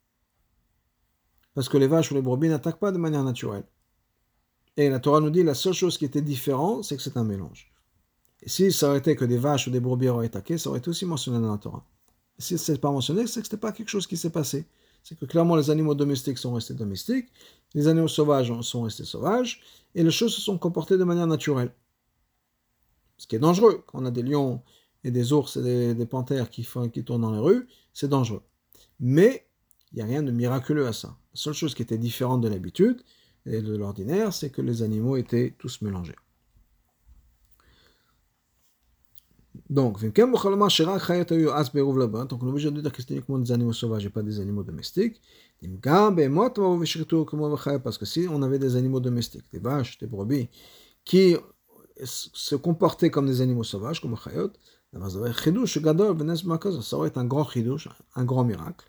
Parce que les vaches ou les brebis n'attaquent pas de manière naturelle. Et la Torah nous dit la seule chose qui était différente, c'est que c'est un mélange. Et si ça aurait été que des vaches ou des brebis auraient attaqué, ça aurait été aussi mentionné dans la Torah. Si ce n'est pas mentionné, c'est que ce n'était pas quelque chose qui s'est passé c'est que clairement les animaux domestiques sont restés domestiques, les animaux sauvages sont restés sauvages, et les choses se sont comportées de manière naturelle. Ce qui est dangereux, quand on a des lions et des ours et des, panthères qui, font, qui tournent dans les rues, c'est dangereux. Mais il n'y a rien de miraculeux à ça. La seule chose qui était différente de l'habitude, et de l'ordinaire, c'est que les animaux étaient tous mélangés. Donc, donc on est obligé de dire que c'était uniquement des animaux sauvages et pas des animaux domestiques. Parce que si on avait des animaux domestiques, des vaches, des brebis, qui se comportaient comme des animaux sauvages, comme chayot, ça aurait été un grand chidouche, un grand miracle.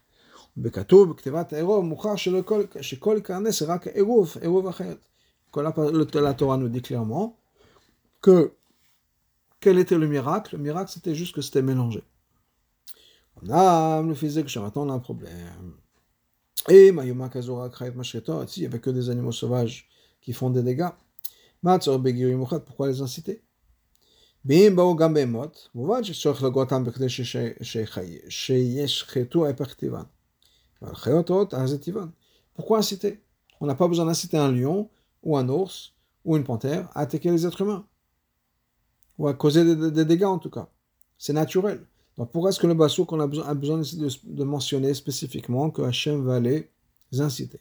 בכתוב, בכתיבת העירוב, מוכח שכל קרנס זה רק עירוב, עירוב החיות. La Torah nous dit clairement que quel était le miracle Le miracle, c'était juste que c'était mélangé. On a le physique, maintenant on a un problème. Et Mayuma Kazura Kraït Mashreto, il n'y avait que des animaux sauvages qui font des dégâts. Pourquoi les inciter ואם באו גם בהמות, מובן שצריך לגרותם בכדי שישחטו ההפך טבען. pourquoi inciter On n'a pas besoin d'inciter un lion, ou un ours, ou une panthère à attaquer les êtres humains. Ou à causer des, dégâts en tout cas. C'est naturel. Donc pourquoi est-ce que le Bassouk, on a besoin, a besoin de, mentionner spécifiquement que Hachem va les inciter?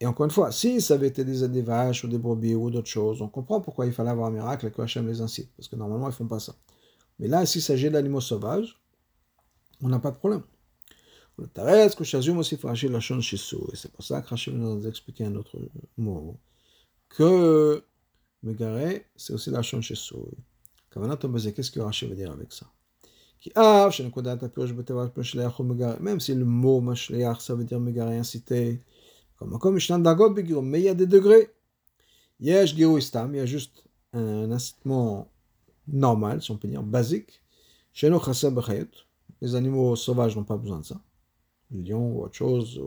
Et encore une fois, si ça avait été des, des vaches ou des brebis ou d'autres choses, on comprend pourquoi il fallait avoir un miracle et que Hachem les incite. Parce que normalement, ils font pas ça. Mais là, s'il s'agit d'animaux sauvages, on n'a pas de problème. C'est pour ça que Hachem nous a expliqué un autre mot. Que Megaré, c'est aussi la chaîne Shisu. Qu'est-ce que Hachem veut dire avec ça? Même si le mot Mashleach, ça veut dire Megaré incité, comme mais il y a des degrés. Il y a juste un incitement normal, si on peut dire, basique. Les animaux sauvages n'ont pas besoin de ça. Les lions ou autre chose,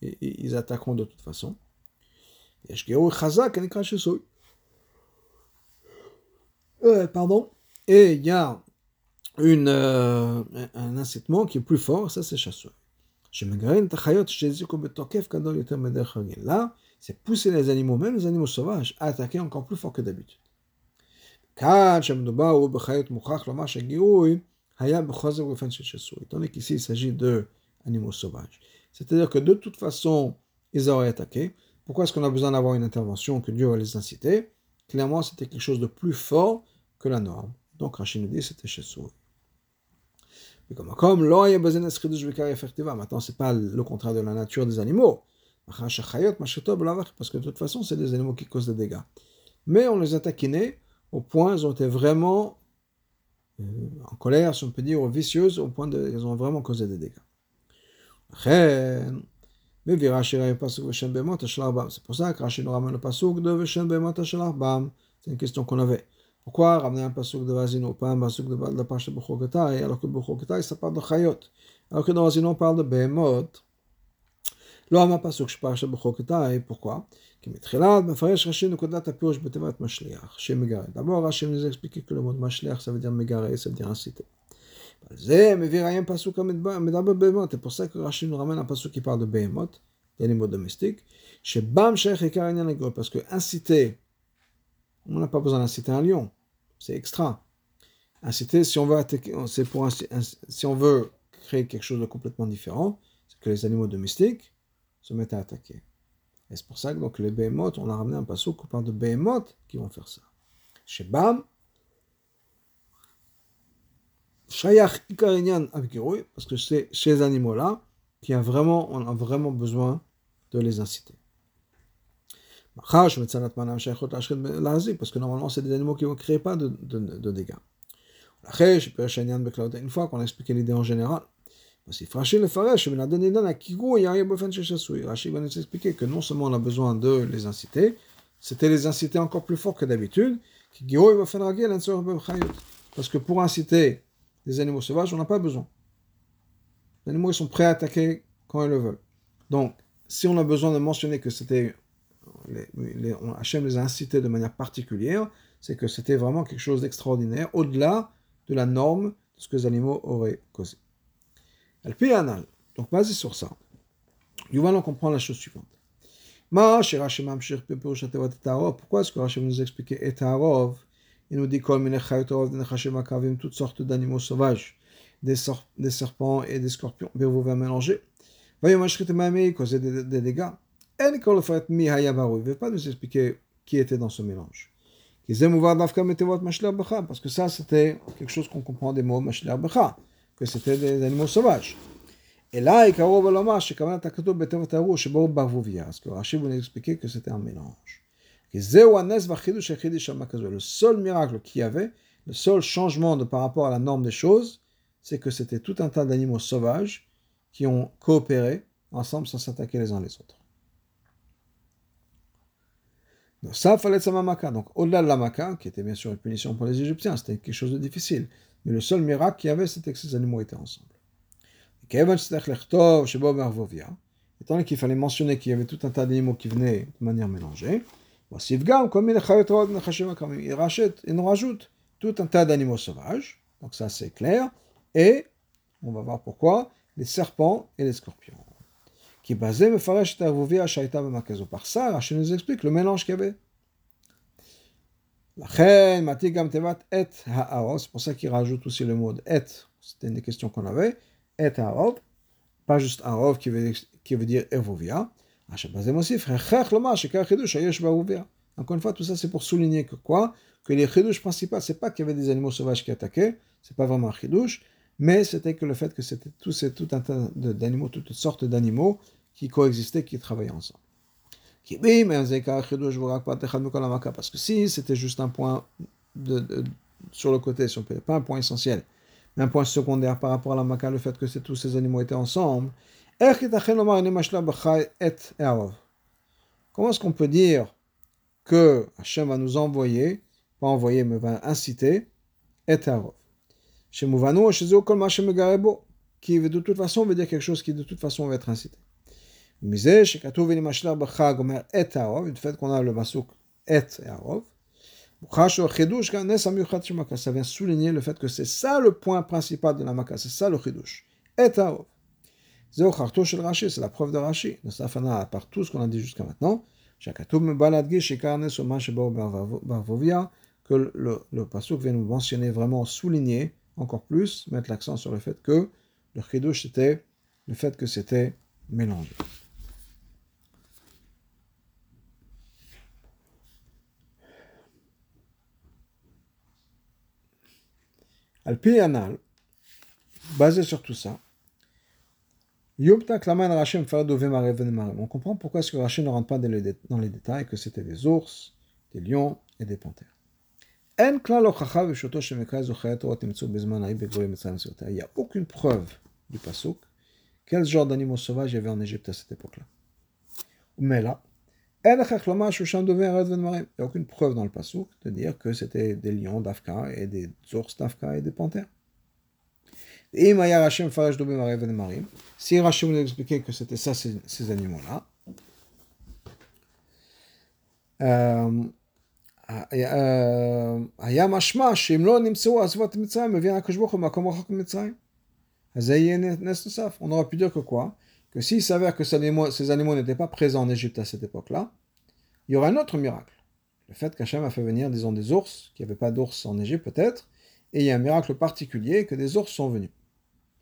ils attaqueront de toute façon. Euh, pardon. Et il y a une, euh, un incitement qui est plus fort, ça c'est chasseur. Là, c'est pousser les animaux, même les animaux sauvages, à attaquer encore plus fort que d'habitude. Étant donné qu'ici il s'agit d'animaux sauvages. C'est-à-dire que de toute façon, ils auraient attaqué. Pourquoi est-ce qu'on a besoin d'avoir une intervention que Dieu va les inciter? Clairement, c'était quelque chose de plus fort que la norme. Donc Rachid nous dit c'était chez Souri. Comme maintenant, c'est pas le contraire de la nature des animaux. Parce que de toute façon, c'est des animaux qui causent des dégâts. Mais on les a taquinés au point, ils ont été vraiment euh, en colère, si on peut dire, vicieuses, au point de, ils ont vraiment causé des dégâts. C'est pour ça que Rachid nous ramène le pasuk de Veshen Bemot C'est une question qu'on avait. Pourquoi ramener un pasuk de Vazino, pas un pasuk de la page de Buchokatai, alors que Buchokatai, ça parle de Chayot. Alors que dans Vazino, on parle de Behemoth. לא אמר פסוק שפרשת בחוקותיי, pourquoi? כי מתחילת מפרש רש"י נקודת הפירוש בתיבת משליח, שמגרה. d'abord רש"י nous explique que le mot משליח ça veut dire מגרה, ça veut dire inciter. C'est pour ça que Rachid nous ramène un passage qui parle de behemoth, d'animaux domestiques. Chez Bam parce que inciter, on n'a pas besoin d'inciter un lion, c'est extra. Inciter, si on veut c'est pour si on veut créer quelque chose de complètement différent, c'est que les animaux domestiques se mettent à attaquer. Et c'est pour ça que donc les behemoths, on a ramené un passage qui parle de behemoths qui vont faire ça. Chez Bam, Shayach parce que c'est ces animaux-là qui a vraiment, on a vraiment besoin de les inciter. Parce que normalement, c'est des animaux qui ne créent pas de, de, de dégâts. Une fois qu'on a expliqué l'idée en général, Rachid va nous expliquer que non seulement on a besoin de les inciter, c'était les inciter encore plus fort que d'habitude. Parce que pour inciter les animaux sauvages, on n'a pas besoin. Les animaux ils sont prêts à attaquer quand ils le veulent. Donc, si on a besoin de mentionner que c'était les, les, Hachem les a incités de manière particulière, c'est que c'était vraiment quelque chose d'extraordinaire, au-delà de la norme de ce que les animaux auraient causé. Al-Piyanal, donc basé sur ça, Yuval en comprend la chose suivante. Pourquoi est-ce que Hachem nous expliquait et Il nous dit toutes sortes d'animaux sauvages, des, serpents et des scorpions, vous va mélanger. Causer des, dégâts. Il ne veut pas nous expliquer qui était dans ce mélange. Parce que ça, c'était quelque chose qu'on comprend des mots que c'était des animaux sauvages. Et là, il Parce que Rachid expliquer que c'était un mélange. Le seul miracle qu'il y avait, le seul changement par rapport à la norme des choses, c'est que c'était tout un tas d'animaux sauvages qui ont coopéré ensemble sans s'attaquer les uns les autres. Donc ça, fallait sa maka. Donc au-delà de la maka, qui était bien sûr une punition pour les Égyptiens, c'était quelque chose de difficile. Mais le seul miracle qu'il y avait, c'était que ces animaux étaient ensemble. Étant donné qu'il fallait mentionner qu'il y avait tout un tas d'animaux qui venaient de manière mélangée, il rachète, il nous rajoute tout un tas d'animaux sauvages, donc ça c'est clair, et on va voir pourquoi, les serpents et les scorpions. Qui basé me Par ça, Rachel nous explique le mélange qu'il y avait. C'est pour ça qu'il rajoute aussi le mot et. C'était une des questions qu'on avait. Et harov. Pas juste harov qui veut, dire ervovia. Encore une fois, tout ça c'est pour souligner que quoi? Que les chidouches principaux, c'est pas qu'il y avait des animaux sauvages qui attaquaient, c'est pas vraiment un chidouche, mais c'était que le fait que c'était tout, un tas d'animaux, toutes sortes d'animaux qui coexistaient, qui travaillaient ensemble. Parce que si c'était juste un point sur le côté, si on peut, pas un point essentiel, mais un point secondaire par rapport à la maca, le fait que tous ces animaux étaient ensemble, Comment est-ce qu'on peut dire que Hachem va nous envoyer, pas envoyer, mais va inciter, et Arov Chez Mouvano, chez Zéokol, Machem Garebo, qui de toute façon veut dire quelque chose qui de toute façon va être incité. Misé, chez Katouv, et Machla, Bacha, Gomer, et Arov, du fait qu'on a le Masouk, et Arov. Ça vient souligner le fait que c'est ça le point principal de la Maka, c'est ça le Chidush. Et Arov c'est la preuve de Rashi, part tout ce qu'on a dit jusqu'à maintenant, que le, le, Pasuk vient nous mentionner vraiment, souligner encore plus, mettre l'accent sur le fait que le Chidush c'était le fait que c'était mélangé. Alpi Anal, basé sur tout ça, on comprend pourquoi est-ce que Rachid ne rentre pas dans les, détails, que c'était des ours, des lions et des panthères. Il n'y a aucune preuve du pasuk quel genre d'animaux sauvages il y avait en Égypte à cette époque-là. Mais là, il n'y a aucune preuve dans le pasuk de dire que c'était des lions d'Afka et des ours d'Afka et des panthères. Si Rachim nous expliquait que c'était ça, ces, ces animaux-là, euh, היה משמע שאם לא נמצאו עזבות מצרים, מביא הקדוש ברוך הוא במקום רחוק ממצרים. אז זה יהיה נס נוסף. On aurait pu dire que quoi Que s'il s'avère que ces animaux, ces animaux n'étaient pas présents en Égypte à cette époque-là, il y aura un autre miracle. Le fait qu'Hachem a fait venir, disons, des ours, qu'il n'y avait pas d'ours en Égypte peut-être, et il y a un miracle particulier que des ours sont venus.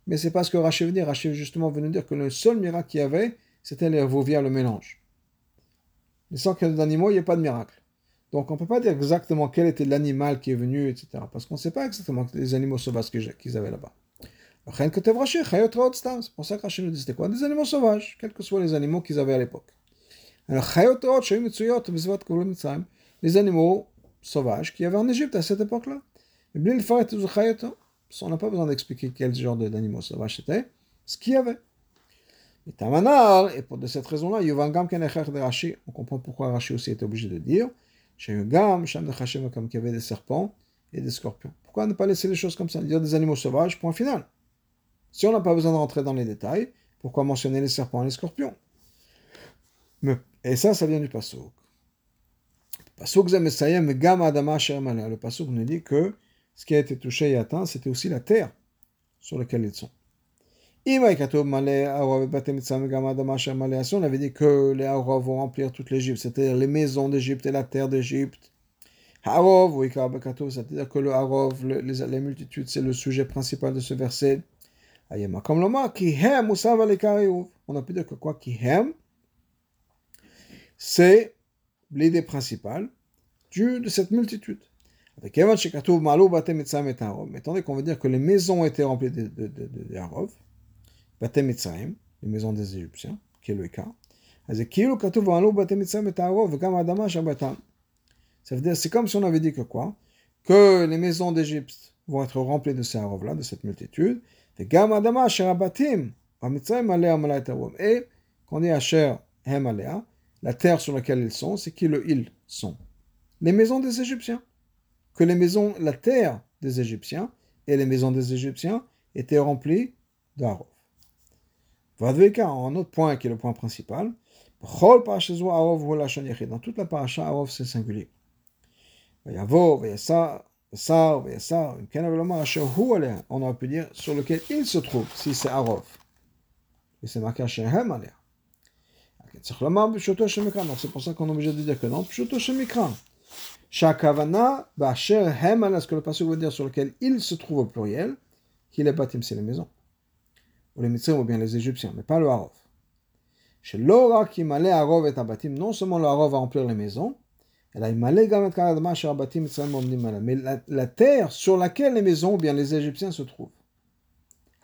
Mais c'est parce que Rachid venait, Rachid justement venu dire que le seul miracle qu'il y avait, c'était les via le mélange. Mais sans qu'il y ait d'animaux, il n'y a pas de miracle. Donc on ne peut pas dire exactement quel était l'animal qui est venu, etc. Parce qu'on ne sait pas exactement les animaux sauvages qu'ils avaient là-bas. C'est pour ça que Rachid nous dit c'était quoi? Des animaux sauvages, quels que soient les animaux qu'ils avaient à l'époque. Alors, les animaux sauvages qu'il y avait en Égypte à cette époque-là. On n'a pas besoin d'expliquer quel genre d'animaux sauvages c'était, ce qu'il y avait. Et Tamanar, et pour de cette raison-là, on comprend pourquoi Rashi aussi était obligé de dire comme qu'il y avait des serpents et des scorpions. Pourquoi ne pas laisser les choses comme ça a des animaux sauvages, point final. Si on n'a pas besoin de rentrer dans les détails, pourquoi mentionner les serpents et les scorpions? Et ça, ça vient du Pasuk. Le Pasuk nous dit que ce qui a été touché et atteint, c'était aussi la terre sur laquelle ils sont. On avait dit que les Harov vont remplir toute l'Égypte, c'est-à-dire les maisons d'Égypte et la terre d'Égypte. Harov, c'est-à-dire que le Harov, les, multitudes, c'est le sujet principal de ce verset. On a pu dire que quoi Kihem, C'est l'idée principale du, de cette multitude. Étant qu'on veut dire que les maisons étaient remplies de, les maisons des Égyptiens, qui est le cas. Ça veut dire, c'est comme si on avait dit que les maisons d'Égypte vont être remplies de ces Harov-là, de cette multitude. Et quand on dit Asher Hem la terre sur laquelle ils sont, c'est qui le ils sont? Les maisons des Égyptiens. Que les maisons, la terre des Égyptiens et les maisons des Égyptiens étaient remplies d'arov. Vadveka, un autre point qui est le point principal, dans toute la paracha, Arov c'est singulier. On aurait pu dire sur lequel il se trouve, si c'est Arov. Et c'est marqué Shehem Alea. C'est pour ça qu'on est obligé de dire que non, Pshuto Shemikra. Shakavana, Basher Hem Alea, ce que le passage veut dire sur lequel il se trouve au pluriel, qu'il est bâtim, c'est les maisons. Ou les Mitzrim ou bien les Égyptiens, mais pas le Arov. Chez Laura qui m'allait à Rov et Abatim, non seulement le Harov va remplir les maisons, mais la, terre sur laquelle les maisons, ou bien les Égyptiens se trouvent.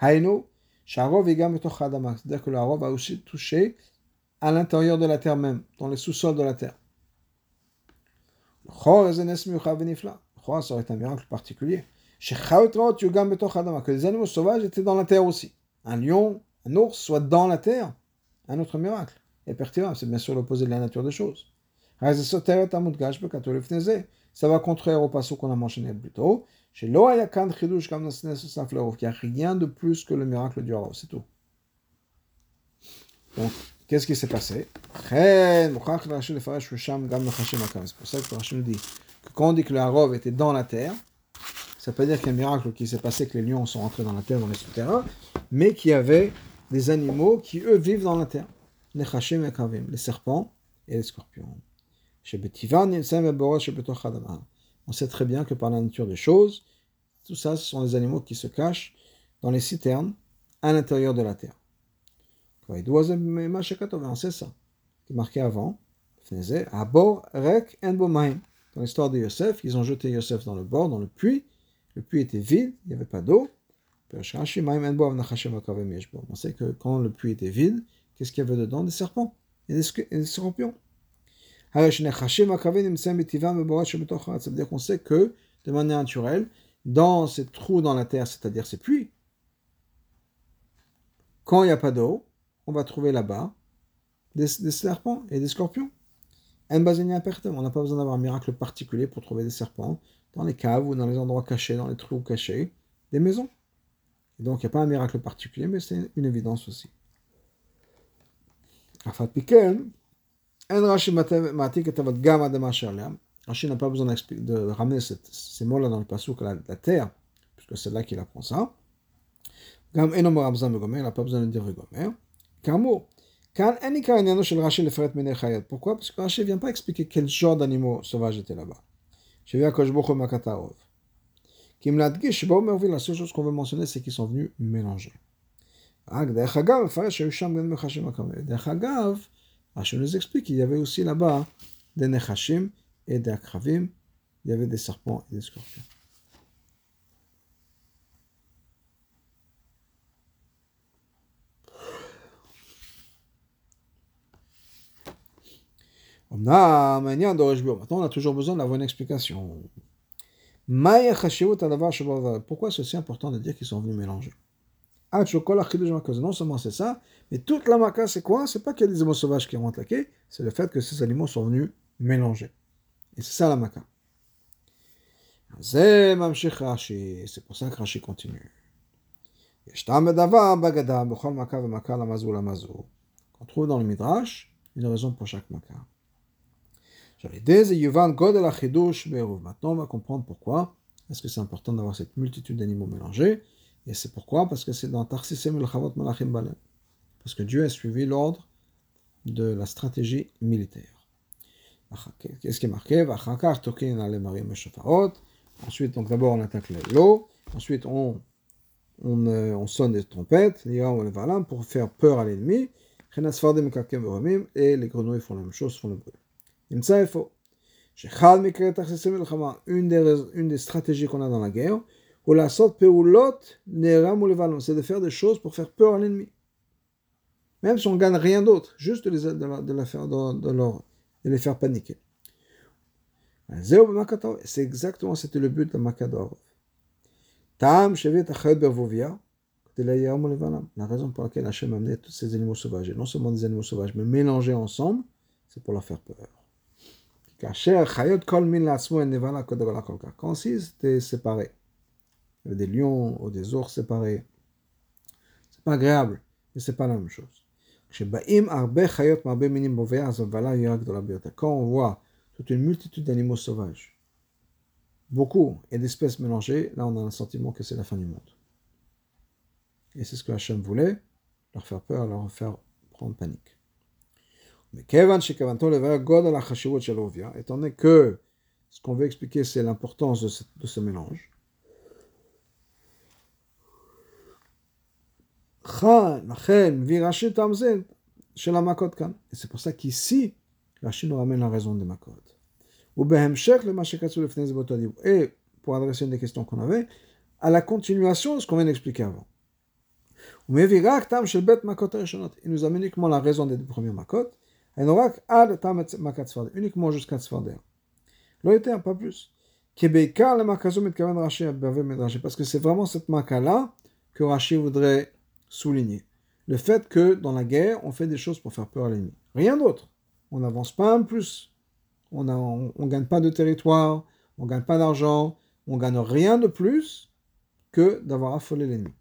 Haïno, c'est-à-dire que le Harov va aussi toucher à l'intérieur de la terre même, dans les sous-sols de la terre. Ça aurait été un miracle particulier. Que les animaux sauvages étaient dans la terre aussi. Un lion, un ours soit dans la terre un autre miracle. Et pertinent, c'est bien sûr l'opposé de la nature des choses. Ça va contraire au passage qu'on a mentionné plus tôt. Il n'y a rien de plus que le miracle du Harov, c'est tout. Donc, qu'est-ce qui s'est passé? C'est pour ça que Rachid dit que quand on dit que le Harov était dans la terre, ça peut dire qu'il y a un miracle qui s'est passé, que les lions sont rentrés dans la terre, dans les souterrains, mais qu'il y avait des animaux qui, eux, vivent dans la terre. Les les serpents et les scorpions. On sait très bien que par la nature des choses, tout ça, ce sont les animaux qui se cachent dans les citernes à l'intérieur de la terre. On sait ça. C'est marqué avant. Dans l'histoire de Yosef, ils ont jeté Yosef dans le bord, dans le puits. Le puits était vide, il n'y avait pas d'eau. On sait que quand le puits était vide, qu'est-ce qu'il y avait dedans? Des serpents et des, scorpions. Ça veut dire qu'on sait que, de manière naturelle, dans ces trous dans la terre, c'est-à-dire ces puits, quand il n'y a pas d'eau, on va trouver là-bas des, serpents et des scorpions. On n'a pas besoin d'avoir un miracle particulier pour trouver des serpents dans les caves ou dans les endroits cachés, dans les trous cachés des maisons donc, il n'y a pas un miracle particulier, mais c'est une évidence aussi. Rashi n'a pas besoin de ramener ces mots-là dans le pasouk la, la terre, puisque c'est là qu'il apprend ça. Il n'a pas besoin de dire Pourquoi? Parce que Rashi ne vient pas expliquer quel genre d'animaux sauvages étaient là-bas. Je je qui me l'a seule chose qu'on veut mentionner, c'est qu'ils sont venus mélanger. Rachel nous explique qu'il y avait aussi là-bas des nechashim et des akravim, il y avait des serpents Maintenant, on a toujours besoin d'avoir une explication. Pourquoi c'est si important de dire qu'ils sont venus mélanger? Non seulement c'est ça, mais toute la maca, c'est quoi? C'est pas qu'il y a des animaux sauvages qui ont attaqué, c'est le fait que ces animaux sont venus mélanger. Et c'est ça la maca. C'est pour ça que Rashi continue. On trouve dans le Midrash une raison pour chaque maca. Maintenant, on va comprendre pourquoi est-ce que c'est important d'avoir cette multitude d'animaux mélangés? Et c'est pourquoi? Parce que c'est dans Tarsisem Chavot Malachim. Parce que Dieu a suivi l'ordre de la stratégie militaire. Qu'est-ce qui est marqué? Ensuite, donc d'abord on attaque l'eau. Ensuite, on, on, euh, on, sonne des trompettes, pour faire peur à l'ennemi. Et les grenouilles font la même chose, font le bruit. Une des, une des stratégies qu'on a dans la guerre, c'est de faire des choses pour faire peur à l'ennemi. Même si on gagne rien d'autre, juste les, de, la faire, de, les faire paniquer. C'est exactement, c'était le but de Makador. Tam la raison pour laquelle Hachem a amené tous ces animaux sauvages, et non seulement des animaux sauvages, mais mélangés ensemble, c'est pour leur faire peur. Quand si c'était séparé, des lions ou des ours séparés, c'est pas agréable, mais c'est pas la même chose. Quand on voit toute une multitude d'animaux sauvages, beaucoup et d'espèces mélangées, là on a un sentiment que c'est la fin du monde. Et c'est ce que Hachem voulait, leur faire peur, leur faire prendre panique. Mais étant donné que ce qu'on veut expliquer, c'est l'importance de ce, mélange, et c'est pour ça qu'ici, Rachid nous ramène la raison des Makot. Et pour adresser une des questions qu'on avait, à la continuation de ce qu'on vient d'expliquer avant. Il nous amène uniquement la raison des deux premiers Makot, uniquement jusqu'à Tzfarder. L'autre, pas plus. Parce que c'est vraiment cette maka-là que Rashi voudrait souligner. Le fait que dans la guerre, on fait des choses pour faire peur à l'ennemi. Rien d'autre. On n'avance pas en plus. On ne gagne pas de territoire, on ne gagne pas d'argent, on ne gagne rien de plus que d'avoir affolé l'ennemi.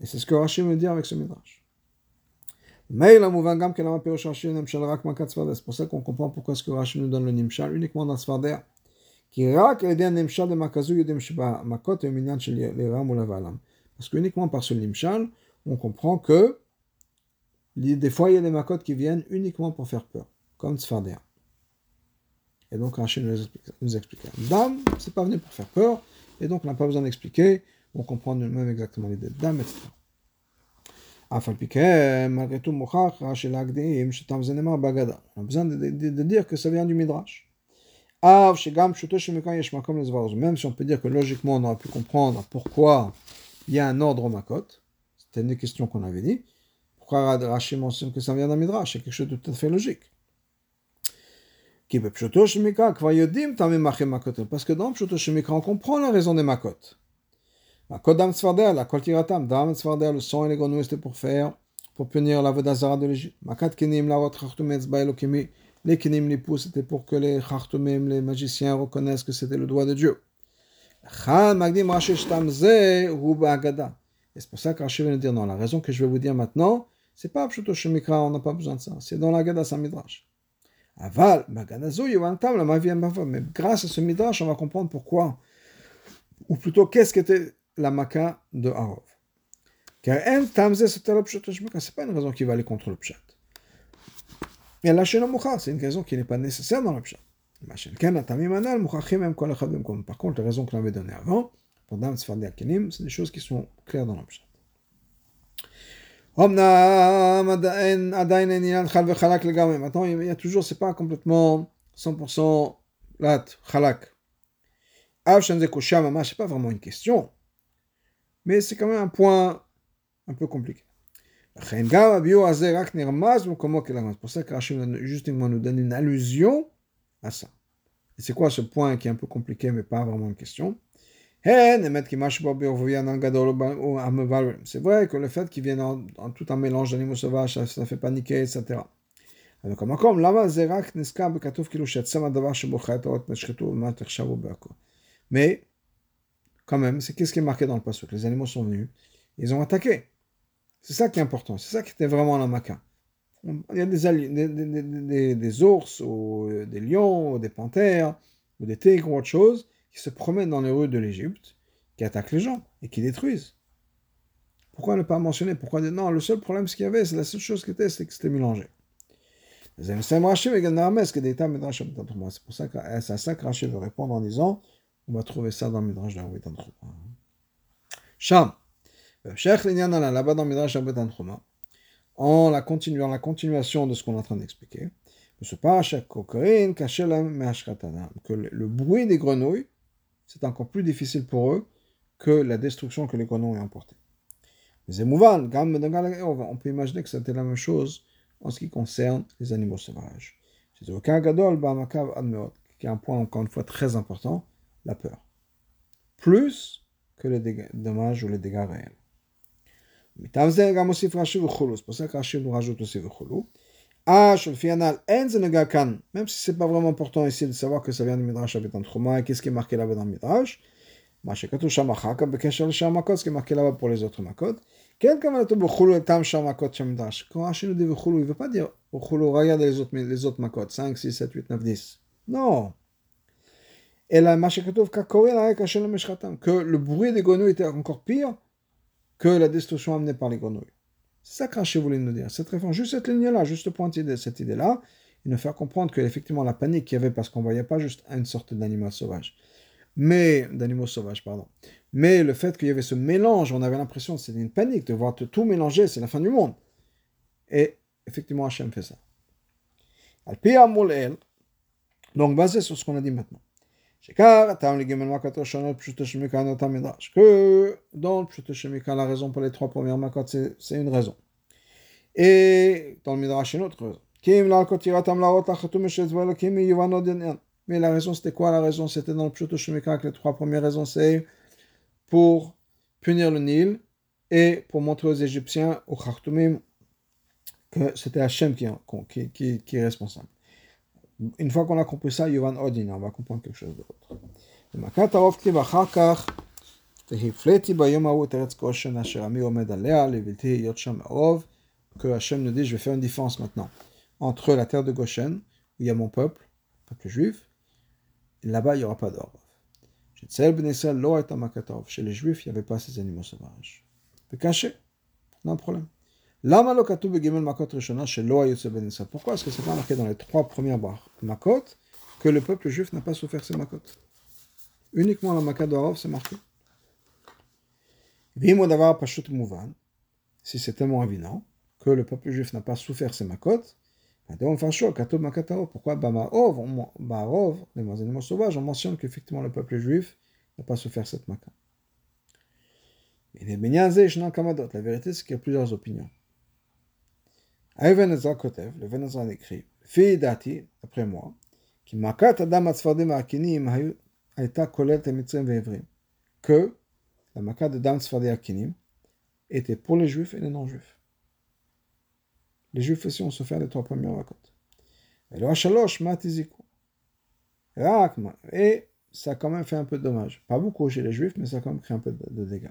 Et c'est ce que Rachid me dit avec ce midrash. C'est pour ça qu'on comprend pourquoi ce que Rachid nous donne le Nimshal uniquement dans Sfarder. Parce qu'uniquement par ce Nimshal, on comprend que des fois il y a des Makot qui viennent uniquement pour faire peur, comme Sfarder. Et donc Rachid nous explique, nous explique. Dame, c'est pas venu pour faire peur, et donc on n'a pas besoin d'expliquer, on comprend nous-mêmes exactement l'idée de Dame, etc. Besoin de, de, de, dire que ça vient du Midrash. Même si on peut dire que logiquement on aurait pu comprendre pourquoi il y a un ordre au Makot, c'était une des questions qu'on avait dit. Pourquoi Rashi mentionne que ça vient d'un Midrash C'est quelque chose de tout à fait logique. Parce que dans Pshoto Shemika, on comprend la raison des Makot. La Kodam la Koltiratam, Dam le sang et les grenouilles, c'était pour faire, pour punir la Vodazara de l'Égypte. Makat Kenim, la Baelokimi, les Kenim, les pouces, c'était pour que les Chartumim, les magiciens reconnaissent que c'était le doigt de Dieu. Magdim Ruba Agada. Et c'est pour ça qu'Rashi vient de dire non, la raison que je vais vous dire maintenant, c'est pas Pshuto Shemikra, on n'a pas besoin de ça. C'est dans la Gada Midrash. Aval, Magadazo, Yivantam, la Maviem Mais grâce à ce Midrash, on va comprendre pourquoi. Ou plutôt, qu'est-ce qu'était la Maka de Harov. Car En Tamze. C'est pas une raison qui va aller contre le Pshat. Et la c'est une raison qui n'est pas nécessaire dans le Pshat. Par contre, les raisons qu'on avait données avant, pendant c'est des choses qui sont claires dans le Pshat. Maintenant, il y a toujours, c'est pas complètement 100% lat, chalak. C'est pas vraiment une question, mais c'est quand même un point un peu compliqué. C'est pour ça que Rachid justement nous donne une allusion à ça. Et c'est quoi ce point qui est un peu compliqué, mais pas vraiment une question? C'est vrai que le fait qu'il vienne en, en, tout un mélange d'animaux sauvages, ça, ça, fait paniquer, etc. Mais, quand même, c'est qu'est-ce qui est marqué dans le passage Les animaux sont venus, ils ont attaqué. C'est ça qui est important, c'est ça qui était vraiment la maca. Il y a des, ours, ou des lions, ou des panthères, ou des tigres, ou autre chose, qui se promènent dans les rues de l'Égypte, qui attaquent les gens et qui détruisent. Pourquoi ne pas mentionner? Pourquoi non Le seul problème, ce qu'il y avait, c'est la seule chose qui était, c'est que c'était mélangé. C'est pour ça que c'est à ça que Rachid veut répondre en disant on va trouver ça dans le Midrash d'Arwit Sham. Cheikh Linyan là-bas dans le Midrash d'Arwit en la continuant la continuation de ce qu'on est en train d'expliquer. Que le bruit des grenouilles, c'est encore plus difficile pour eux que la destruction que les grenouilles ont emportée. On peut imaginer que c'était la même chose en ce qui concerne les animaux sauvages. C'est qui est un point encore une fois très important, la peur. Plus que les dommages ou les dégâts réels. C'est pour ça que nous rajoute aussi. Ah, même si c'est pas vraiment important ici de savoir que ça vient du Midrash Trouma et qu'est-ce qui est marqué là-bas dans le Midrash. Ce qui est marqué là-bas pour les autres makot. Quand Rachid nous dit b'chulu, il ne veut pas dire b'chulu, regarde que le bruit des grenouilles était encore pire que la destruction amenée par les grenouilles. C'est ça que voulait nous dire. Cette référence, juste cette ligne-là, juste pointer cette idée-là, il nous fait comprendre que effectivement la panique qu'il y avait parce qu'on voyait pas juste une sorte d'animal sauvage, mais d'animaux sauvages, pardon. Mais le fait qu'il y avait ce mélange, on avait l'impression que c'était une panique de voir tout mélanger, c'est la fin du monde. Et effectivement, Hachem fait ça. Donc basé sur ce qu'on a dit maintenant. Que dans le la raison pour les trois premières makot, c'est une raison. Et dans le Midrash, une autre raison. Mais la raison, c'était quoi la raison? C'était dans le Pshuto que les trois premières raisons, c'est pour punir le Nil et pour montrer aux Égyptiens, aux Khartoumim, que c'était Hachem qui est responsable. Une fois qu'on a compris ça, Yovan Odin, on va comprendre quelque chose d'autre. que Hachem nous dit, je vais faire une différence maintenant entre la terre de Goshen, où il y a mon peuple, le peuple juif, là-bas, il n'y aura pas d'or. Chez les juifs, il n'y avait pas ces animaux sauvages. C'est caché, non problème. Pourquoi est-ce que c'est pas marqué dans les trois premières makot que le peuple juif n'a pas souffert ces makot Uniquement la makat d'Arov, c'est marqué. Si c'est tellement évident que le peuple juif n'a pas souffert ces makot, pourquoi? Bamarov, les animaux sauvages, on mentionne qu'effectivement le peuple juif n'a pas souffert cette makat. La vérité, c'est qu'il y a plusieurs opinions. Ezra Kotev, le écrit, Fi dati, après moi, qui makat adam atzfardim akinim haïta kolet emitzrim ve'evrim, que la makat de dam tzfardim akinim était pour les juifs et les non-juifs. Les juifs aussi ont souffert les trois premières makot. Et le hachalosh matiziku. Et ça a quand même fait un peu de dommage. Pas beaucoup chez les juifs, mais ça a quand même créé un peu de dégâts.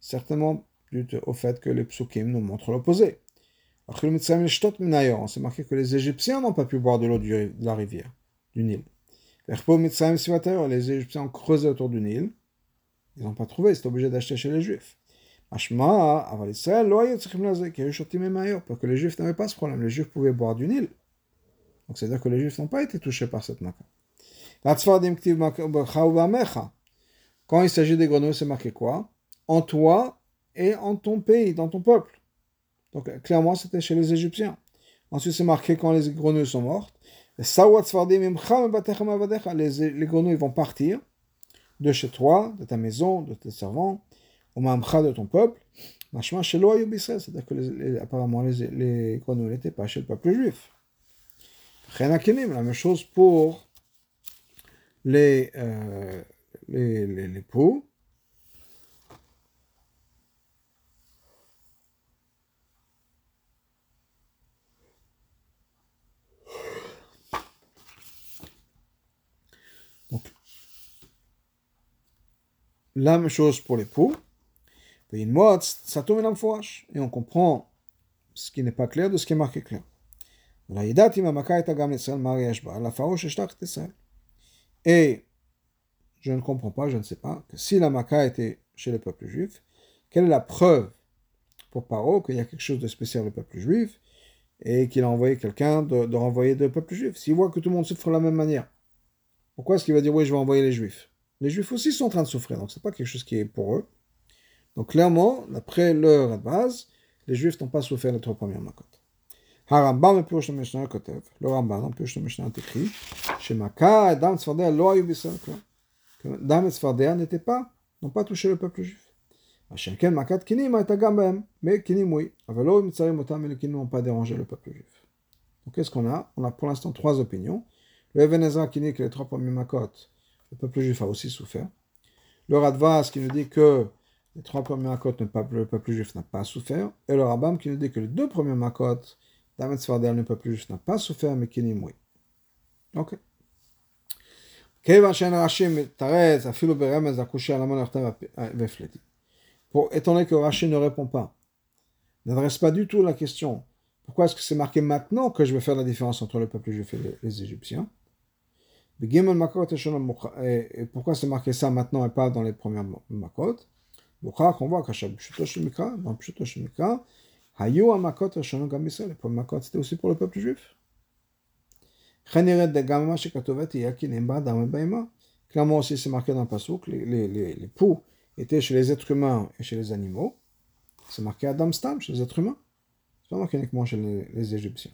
certainement dû au fait que les psukim nous montrent l'opposé. C'est marqué que les Égyptiens n'ont pas pu boire de l'eau de la rivière, du Nil. Les Égyptiens ont creusé autour du Nil. Ils n'ont pas trouvé, c'est obligé d'acheter chez les Juifs. Parce que les Juifs n'avaient pas ce problème. Les Juifs pouvaient boire du Nil. Donc c'est-à-dire que les Juifs n'ont pas été touchés par cette maca. Quand il s'agit des grenouilles, c'est marqué quoi? En toi et en ton pays, dans ton peuple. Donc clairement, c'était chez les Égyptiens. Ensuite, c'est marqué quand les grenouilles sont mortes. Les, les grenouilles vont partir de chez toi, de ta maison, de tes servants, au mamcha de ton peuple. C'est-à-dire que apparemment les, les grenouilles n'étaient pas chez le peuple juif. La même chose pour les, euh. La même chose pour les poux. Et on comprend ce qui n'est pas clair de ce qui est marqué clair. Et je ne comprends pas, je ne sais pas, que si la Maca était chez le peuple juif, quelle est la preuve pour Paro qu'il y a quelque chose de spécial au peuple juif et qu'il a envoyé quelqu'un de, de, renvoyer le peuple juif? S'il voit que tout le monde souffre de la même manière, pourquoi est-ce qu'il va dire oui, je vais envoyer les juifs? Les juifs aussi sont en train de souffrir, donc c'est pas quelque chose qui est pour eux. Donc clairement, d'après leur base, les juifs n'ont pas souffert les trois premières makot. הרמב"ם בפירוש המשנה כותב, לא רמב"ם, בפירוש המשנה écrit, שמכה דם צפרדע לא היו בישראל כלל. דם צפרדע n'était pas, n'ont pas touché le peuple juif. השם כן מכת קינים הייתה גם בהם, בקינים oui, אבל לא מצרים אותם et les קינים n'ont pas dérangé le peuple juif. Donc qu'est-ce qu'on a On a pour l'instant trois opinions. Le Even Ezra qui dit que les trois premiers makot, le peuple juif a aussi souffert. Le Radvas qui nous dit que les trois premiers makot, le peuple juif n'a pas souffert. Et le Rambam qui nous dit que les deux premiers makot, Damet Svardel, le peuple juif n'a pas souffert, mais Kinim, oui. Ok. Pour, étant donné que Rashi ne répond pas, n'adresse pas du tout la question pourquoi est-ce que c'est marqué maintenant que je vais faire la différence entre le peuple juif et les, Égyptiens? Pourquoi c'est marqué ça maintenant et pas dans les premières makot on voit qu'à chaque dans Shemikra, Hayu Amakot Rashonon Gam Israël. Les premiers makot, c'était aussi pour le peuple juif. Clairement aussi, c'est marqué dans le Passouk, les, les, les, les poux étaient chez les êtres humains et chez les animaux. C'est marqué Adam Stam, chez les êtres humains. C'est pas marqué uniquement chez les, les Égyptiens.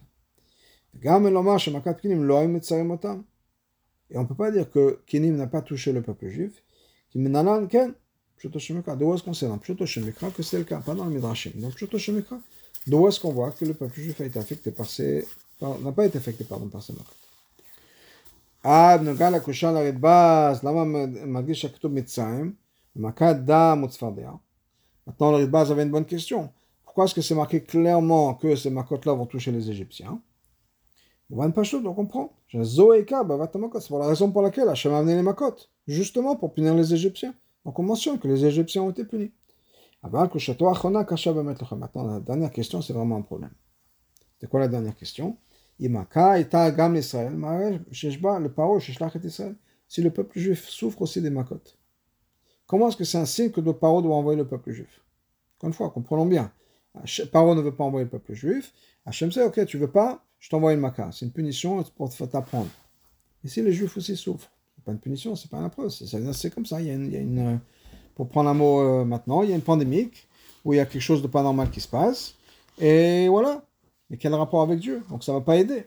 Et on ne peut pas dire que Kinim n'a pas touché le peuple juif. D'où est-ce qu'on sait dans Pshuto Shemikra que c'est le cas, pas dans le Midrashim. Dans Pshuto Shemikra, d'où est-ce qu'on voit que le peuple juif a été affecté par ces. n'a pas été affecté pardon, par ces makot. עד נוגע לקושה לרדב"ז, למה מרגיש שכתוב מצרים, מכת דם וצפרדע? Maintenant, le Ridbaz avait une bonne question. Pourquoi est-ce que c'est marqué clairement que ces makot-là vont toucher les Égyptiens On va pas chaud, on comprend. C'est pour la raison pour laquelle Hachem a amené les makot. Justement pour punir les Égyptiens. Donc on mentionne que les Égyptiens ont été punis. Maintenant, la dernière question, c'est vraiment un problème. C'est quoi la dernière question? Si le peuple juif souffre aussi des makot, comment est-ce que c'est un signe que le paro doit envoyer le peuple juif? Encore une fois, comprenons bien. Paro ne veut pas envoyer le peuple juif. Hachem sait, ok, tu veux pas, je t'envoie une maka. C'est une punition pour t'apprendre. Et si les juifs aussi souffrent pas une punition, c'est pas une preuve. C'est comme ça. Il y a une, une, pour prendre un mot euh, maintenant, il y a une pandémique où il y a quelque chose de pas normal qui se passe. Et voilà. Mais quel rapport avec Dieu? Donc ça va pas aider.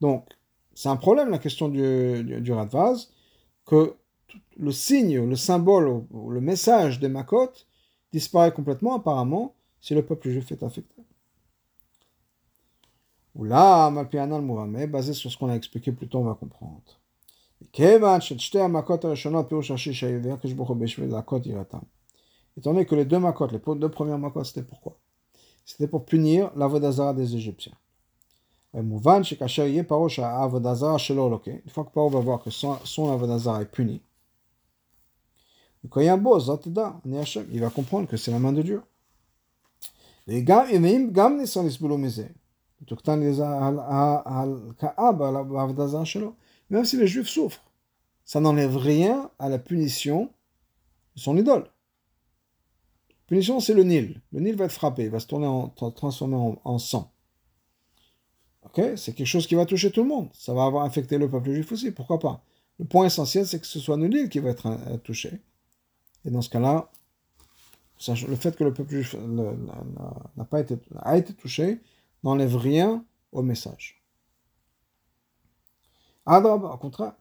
Donc, c'est un problème la question du, du, du Radvaz, que le signe, le symbole, le message des Makot disparaît complètement apparemment si le peuple juif est affecté. Ou là, basé sur ce qu'on a expliqué plus tôt, on va comprendre. Étant donné que les deux makot, les deux premières makot, c'était pourquoi C'était pour punir l'avodazara des Égyptiens. Une fois que Paro va voir que son, son avodazara est puni, il va comprendre que c'est la main de Dieu. Même si les Juifs souffrent, ça n'enlève rien à la punition de son idole. La punition, c'est le Nil. Le Nil va être frappé, il va se tourner en, transformer en, sang. Ok? C'est quelque chose qui va toucher tout le monde. Ça va avoir affecté le peuple juif aussi, pourquoi pas? Le point essentiel, c'est que ce soit le Nil qui va être euh, touché. Et dans ce cas-là, le fait que le peuple juif n'a pas été, a été touché n'enlève rien au message. Adrab, au contraire.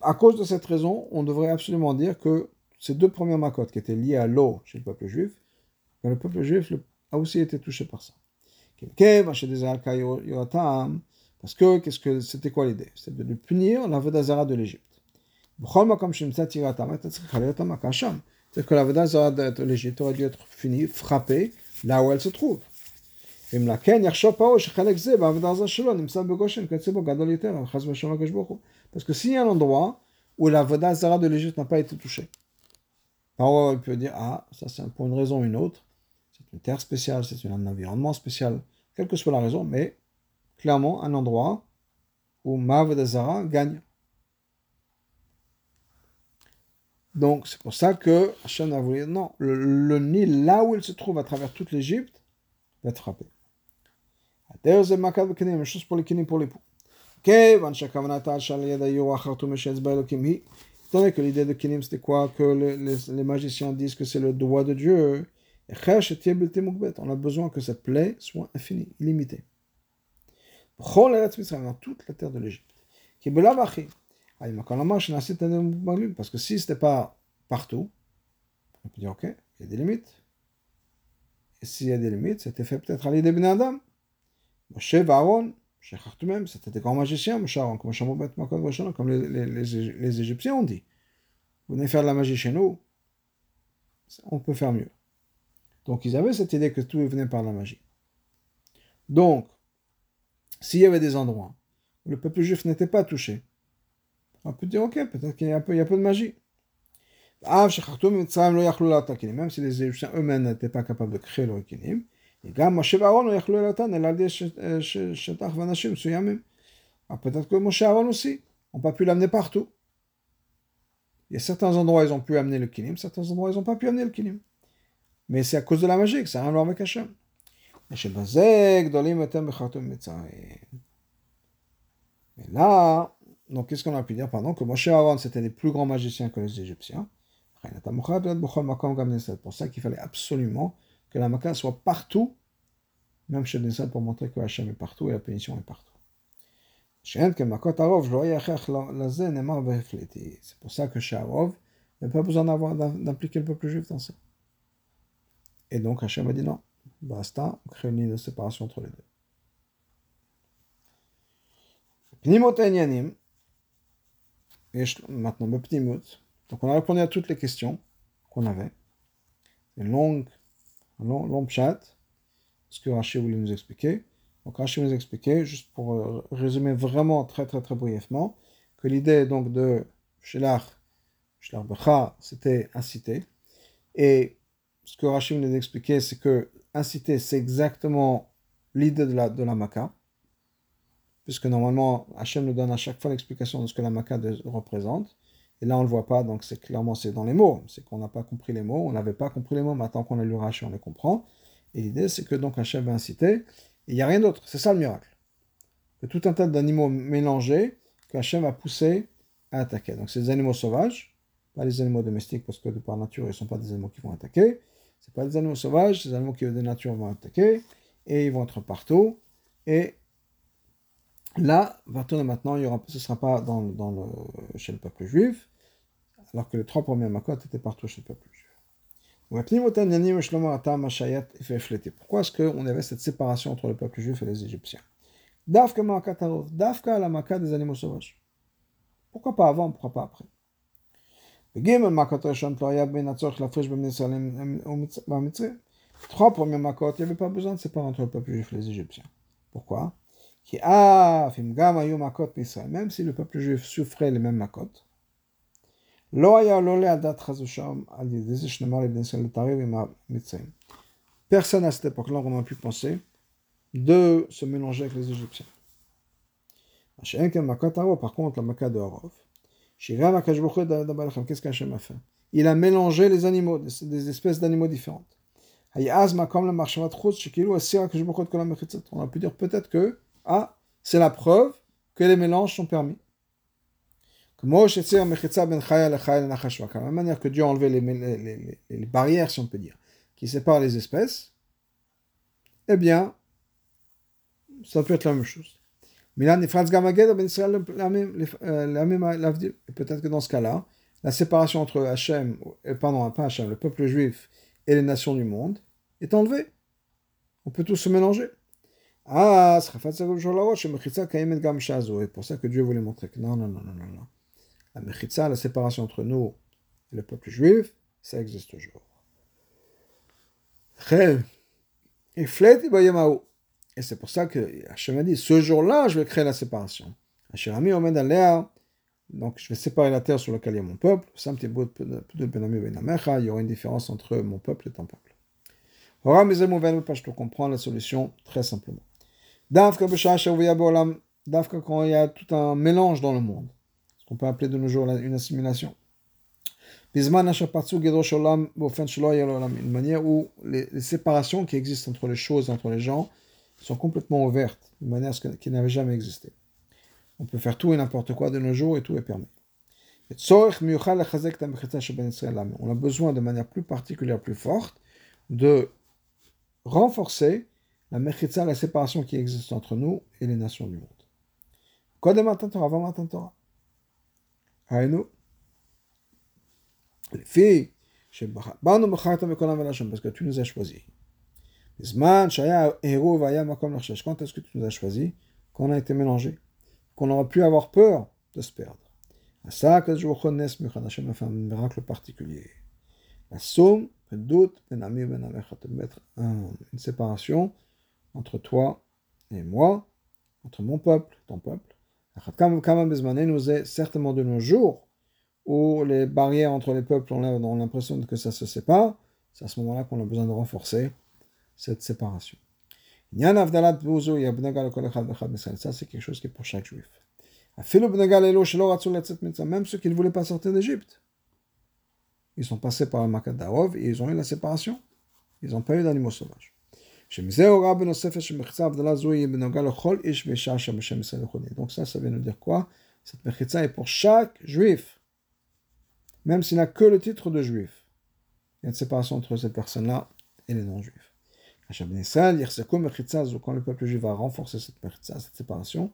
À cause de cette raison, on devrait absolument dire que ces deux premières macotes qui étaient liées à l'eau chez le peuple juif, ben, le peuple juif a aussi été touché par ça. Parce que qu'est-ce que c'était quoi l'idée? C'était de le punir la d'Azara de l'Égypte. C'est-à-dire que la Vedazara de l'Égypte aurait dû être finie, frappée, là où elle se trouve. Parce que s'il y a un endroit où la Voda Zara de l'Égypte n'a pas été touchée, Parfois, il peut dire, ah, ça c'est pour une raison ou une autre. C'est une terre spéciale, c'est un environnement spécial, quelle que soit la raison, mais clairement un endroit où Mavadazara gagne. Donc, c'est pour ça que Hachem non, le, Nil, là où il se trouve à travers toute l'Égypte, va être frappé. D'ailleurs, c'est même chose pour les kinim pour l'époux. Étant donné que l'idée de kinim c'était quoi? Que les, les, magiciens disent que c'est le doigt de Dieu, on a besoin que cette plaie soit infinie, illimitée. Dans toute la terre de l'Égypte. Parce que si ce n'était pas partout, on peut dire ok, il y a des limites. Et s'il y a des limites, c'était fait peut-être à l'idée de Adam. Moshe Aaron, même, c'était des grands magiciens, comme les, les, les, les Égyptiens ont dit. Vous venez faire de la magie chez nous, on peut faire mieux. Donc ils avaient cette idée que tout venait par la magie. Donc, s'il y avait des endroits où le peuple juif n'était pas touché, on peut dire, ok, peut-être qu'il y a un peu, il y a peu de magie. Même si les Égyptiens eux-mêmes n'étaient pas capables de créer le Kinim, peut-être que Moshe Aaron aussi, on n'a pas pu l'amener partout. Il y a certains endroits ils ont pu amener le kinim, certains endroits ils n'ont pas pu amener le kinim. Mais c'est à cause de la magie que ça rien à voir avec Hachem. Mais là, donc qu'est-ce qu'on a pu dire Pardon, que Moshe Aaron c'était les plus grands magiciens que les Égyptiens? C'est pour ça qu'il fallait absolument que la Makkah soit partout, même chez Nissan, pour montrer que Hachem est partout et la pénition est partout. C'est pour ça que chez Arov, il pas besoin d'impliquer le peuple juif dans ça. Et donc Hachem a dit non, basta, on crée une ligne de séparation entre les deux. Et maintenant le pnimot. Donc on a répondu à toutes les questions qu'on avait. Longue, un long, long chat, ce que Rachid voulait nous expliquer. Donc Rachid nous expliquer, juste pour euh, résumer vraiment très très très brièvement, que l'idée donc de Shelach, Shelach Becha, c'était inciter. Et ce que Rachid nous expliqué, c'est que inciter, c'est exactement l'idée de la, de la. Puisque normalement, Hachem nous donne à chaque fois l'explication de ce que la Makkah représente. Et là, on ne le voit pas, donc c'est clairement c'est dans les mots. C'est qu'on n'a pas compris les mots, on n'avait pas compris les mots, maintenant qu'on a lu Rachid, on les comprend. Et l'idée, c'est que donc Hachem va inciter, il n'y a rien d'autre. C'est ça le miracle. Que tout un tas d'animaux mélangés, que Hachem va pousser à attaquer. Donc c'est des animaux sauvages, pas les animaux domestiques, parce que par nature, ils ne sont pas des animaux qui vont attaquer. C'est pas des animaux sauvages, c'est des animaux qui de nature vont attaquer et ils vont être partout. Et là, maintenant, ce ne sera pas dans, le, chez le peuple juif, alors que les trois premiers makot étaient partout chez le peuple juif. Pourquoi est-ce qu'on avait cette séparation entre le peuple juif et les Égyptiens Dafka Dafka la des animaux sauvages. Pourquoi pas avant, pourquoi pas après Trois premiers makot, il n'y avait pas besoin de séparer entre le peuple juif et les Égyptiens. Pourquoi Même si le peuple juif souffrait les mêmes makot, Personne à cette époque-là n'aurait pu penser de se mélanger avec les Égyptiens. Par contre, la de Qu'est-ce a fait? Il a mélangé les animaux, des, espèces d'animaux différentes. On a pu dire peut-être que ah, c'est la preuve que les mélanges sont permis. De la même manière que Dieu a enlevé les, les, barrières, si on peut dire, qui séparent les espèces, eh bien, ça peut être la même chose. Ben euh, peut-être que dans ce cas-là, la séparation entre Hachem, pardon, pas Hachem, le peuple juif et les nations du monde est enlevée. On peut tous se mélanger. Ah, c'est pour ça que Dieu voulait montrer que non, non, non, non, non. La mechitza, la séparation entre nous et le peuple juif, ça existe toujours. Et c'est pour ça que Hachem a dit, ce jour-là, je vais créer la séparation. donc je vais séparer la terre sur laquelle il y a mon peuple. Il y aura une différence entre mon peuple et ton peuple. Je peux comprendre la solution très simplement. Dafka quand il y a tout un mélange dans le monde, ce qu'on peut appeler de nos jours une assimilation. Une manière où les, séparations qui existent entre les choses, entre les gens, sont complètement ouvertes, de manière qui n'avait jamais existé. On peut faire tout et n'importe quoi de nos jours et tout est permis. On a besoin de manière plus particulière, plus forte, de renforcer la mechitza, la séparation qui existe entre nous et les nations du monde. Matin Torah, avant Torah les filles, parce que tu nous as choisis. Quand est-ce que tu nous as choisis Quand on a été mélangés, qu'on aurait pu avoir peur de se perdre? À ça que je fait un miracle particulier. La somme, le doute, mettre une séparation entre toi et moi, entre mon peuple ton peuple. nous est certainement de nos jours où les barrières entre les peuples ont l'impression que ça se sépare, c'est à ce moment-là qu'on a besoin de renforcer cette séparation. Ça, c'est quelque chose qui est pour chaque juif. Même ceux qui ne voulaient pas sortir d'Égypte. Ils sont passés par le Makat Darov et ils ont eu la séparation. Ils n'ont pas eu d'animaux sauvages. Donc ça, ça vient nous dire quoi Cette mechitza est pour chaque juif. Même s'il n'a que le titre de juif. Il y a une séparation entre cette personne-là et les non-juifs. Quand le peuple juif va renforcer cette, cette séparation,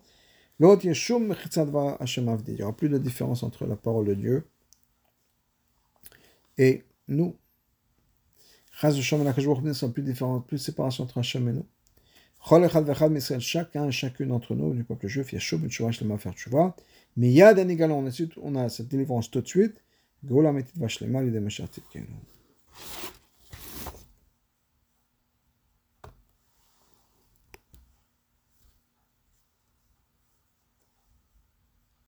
il n'y aura plus de différence entre la parole de Dieu et nous. Plus différent, plus de séparation entre Hachem et nous. Chacun chacune d'entre nous, du peuple juif, Yeshub, Shema, faire Tshuva. Mais Yad on a cette délivrance tout de suite. Gola Metit Vashlema, l'idée Meshartit Kenu.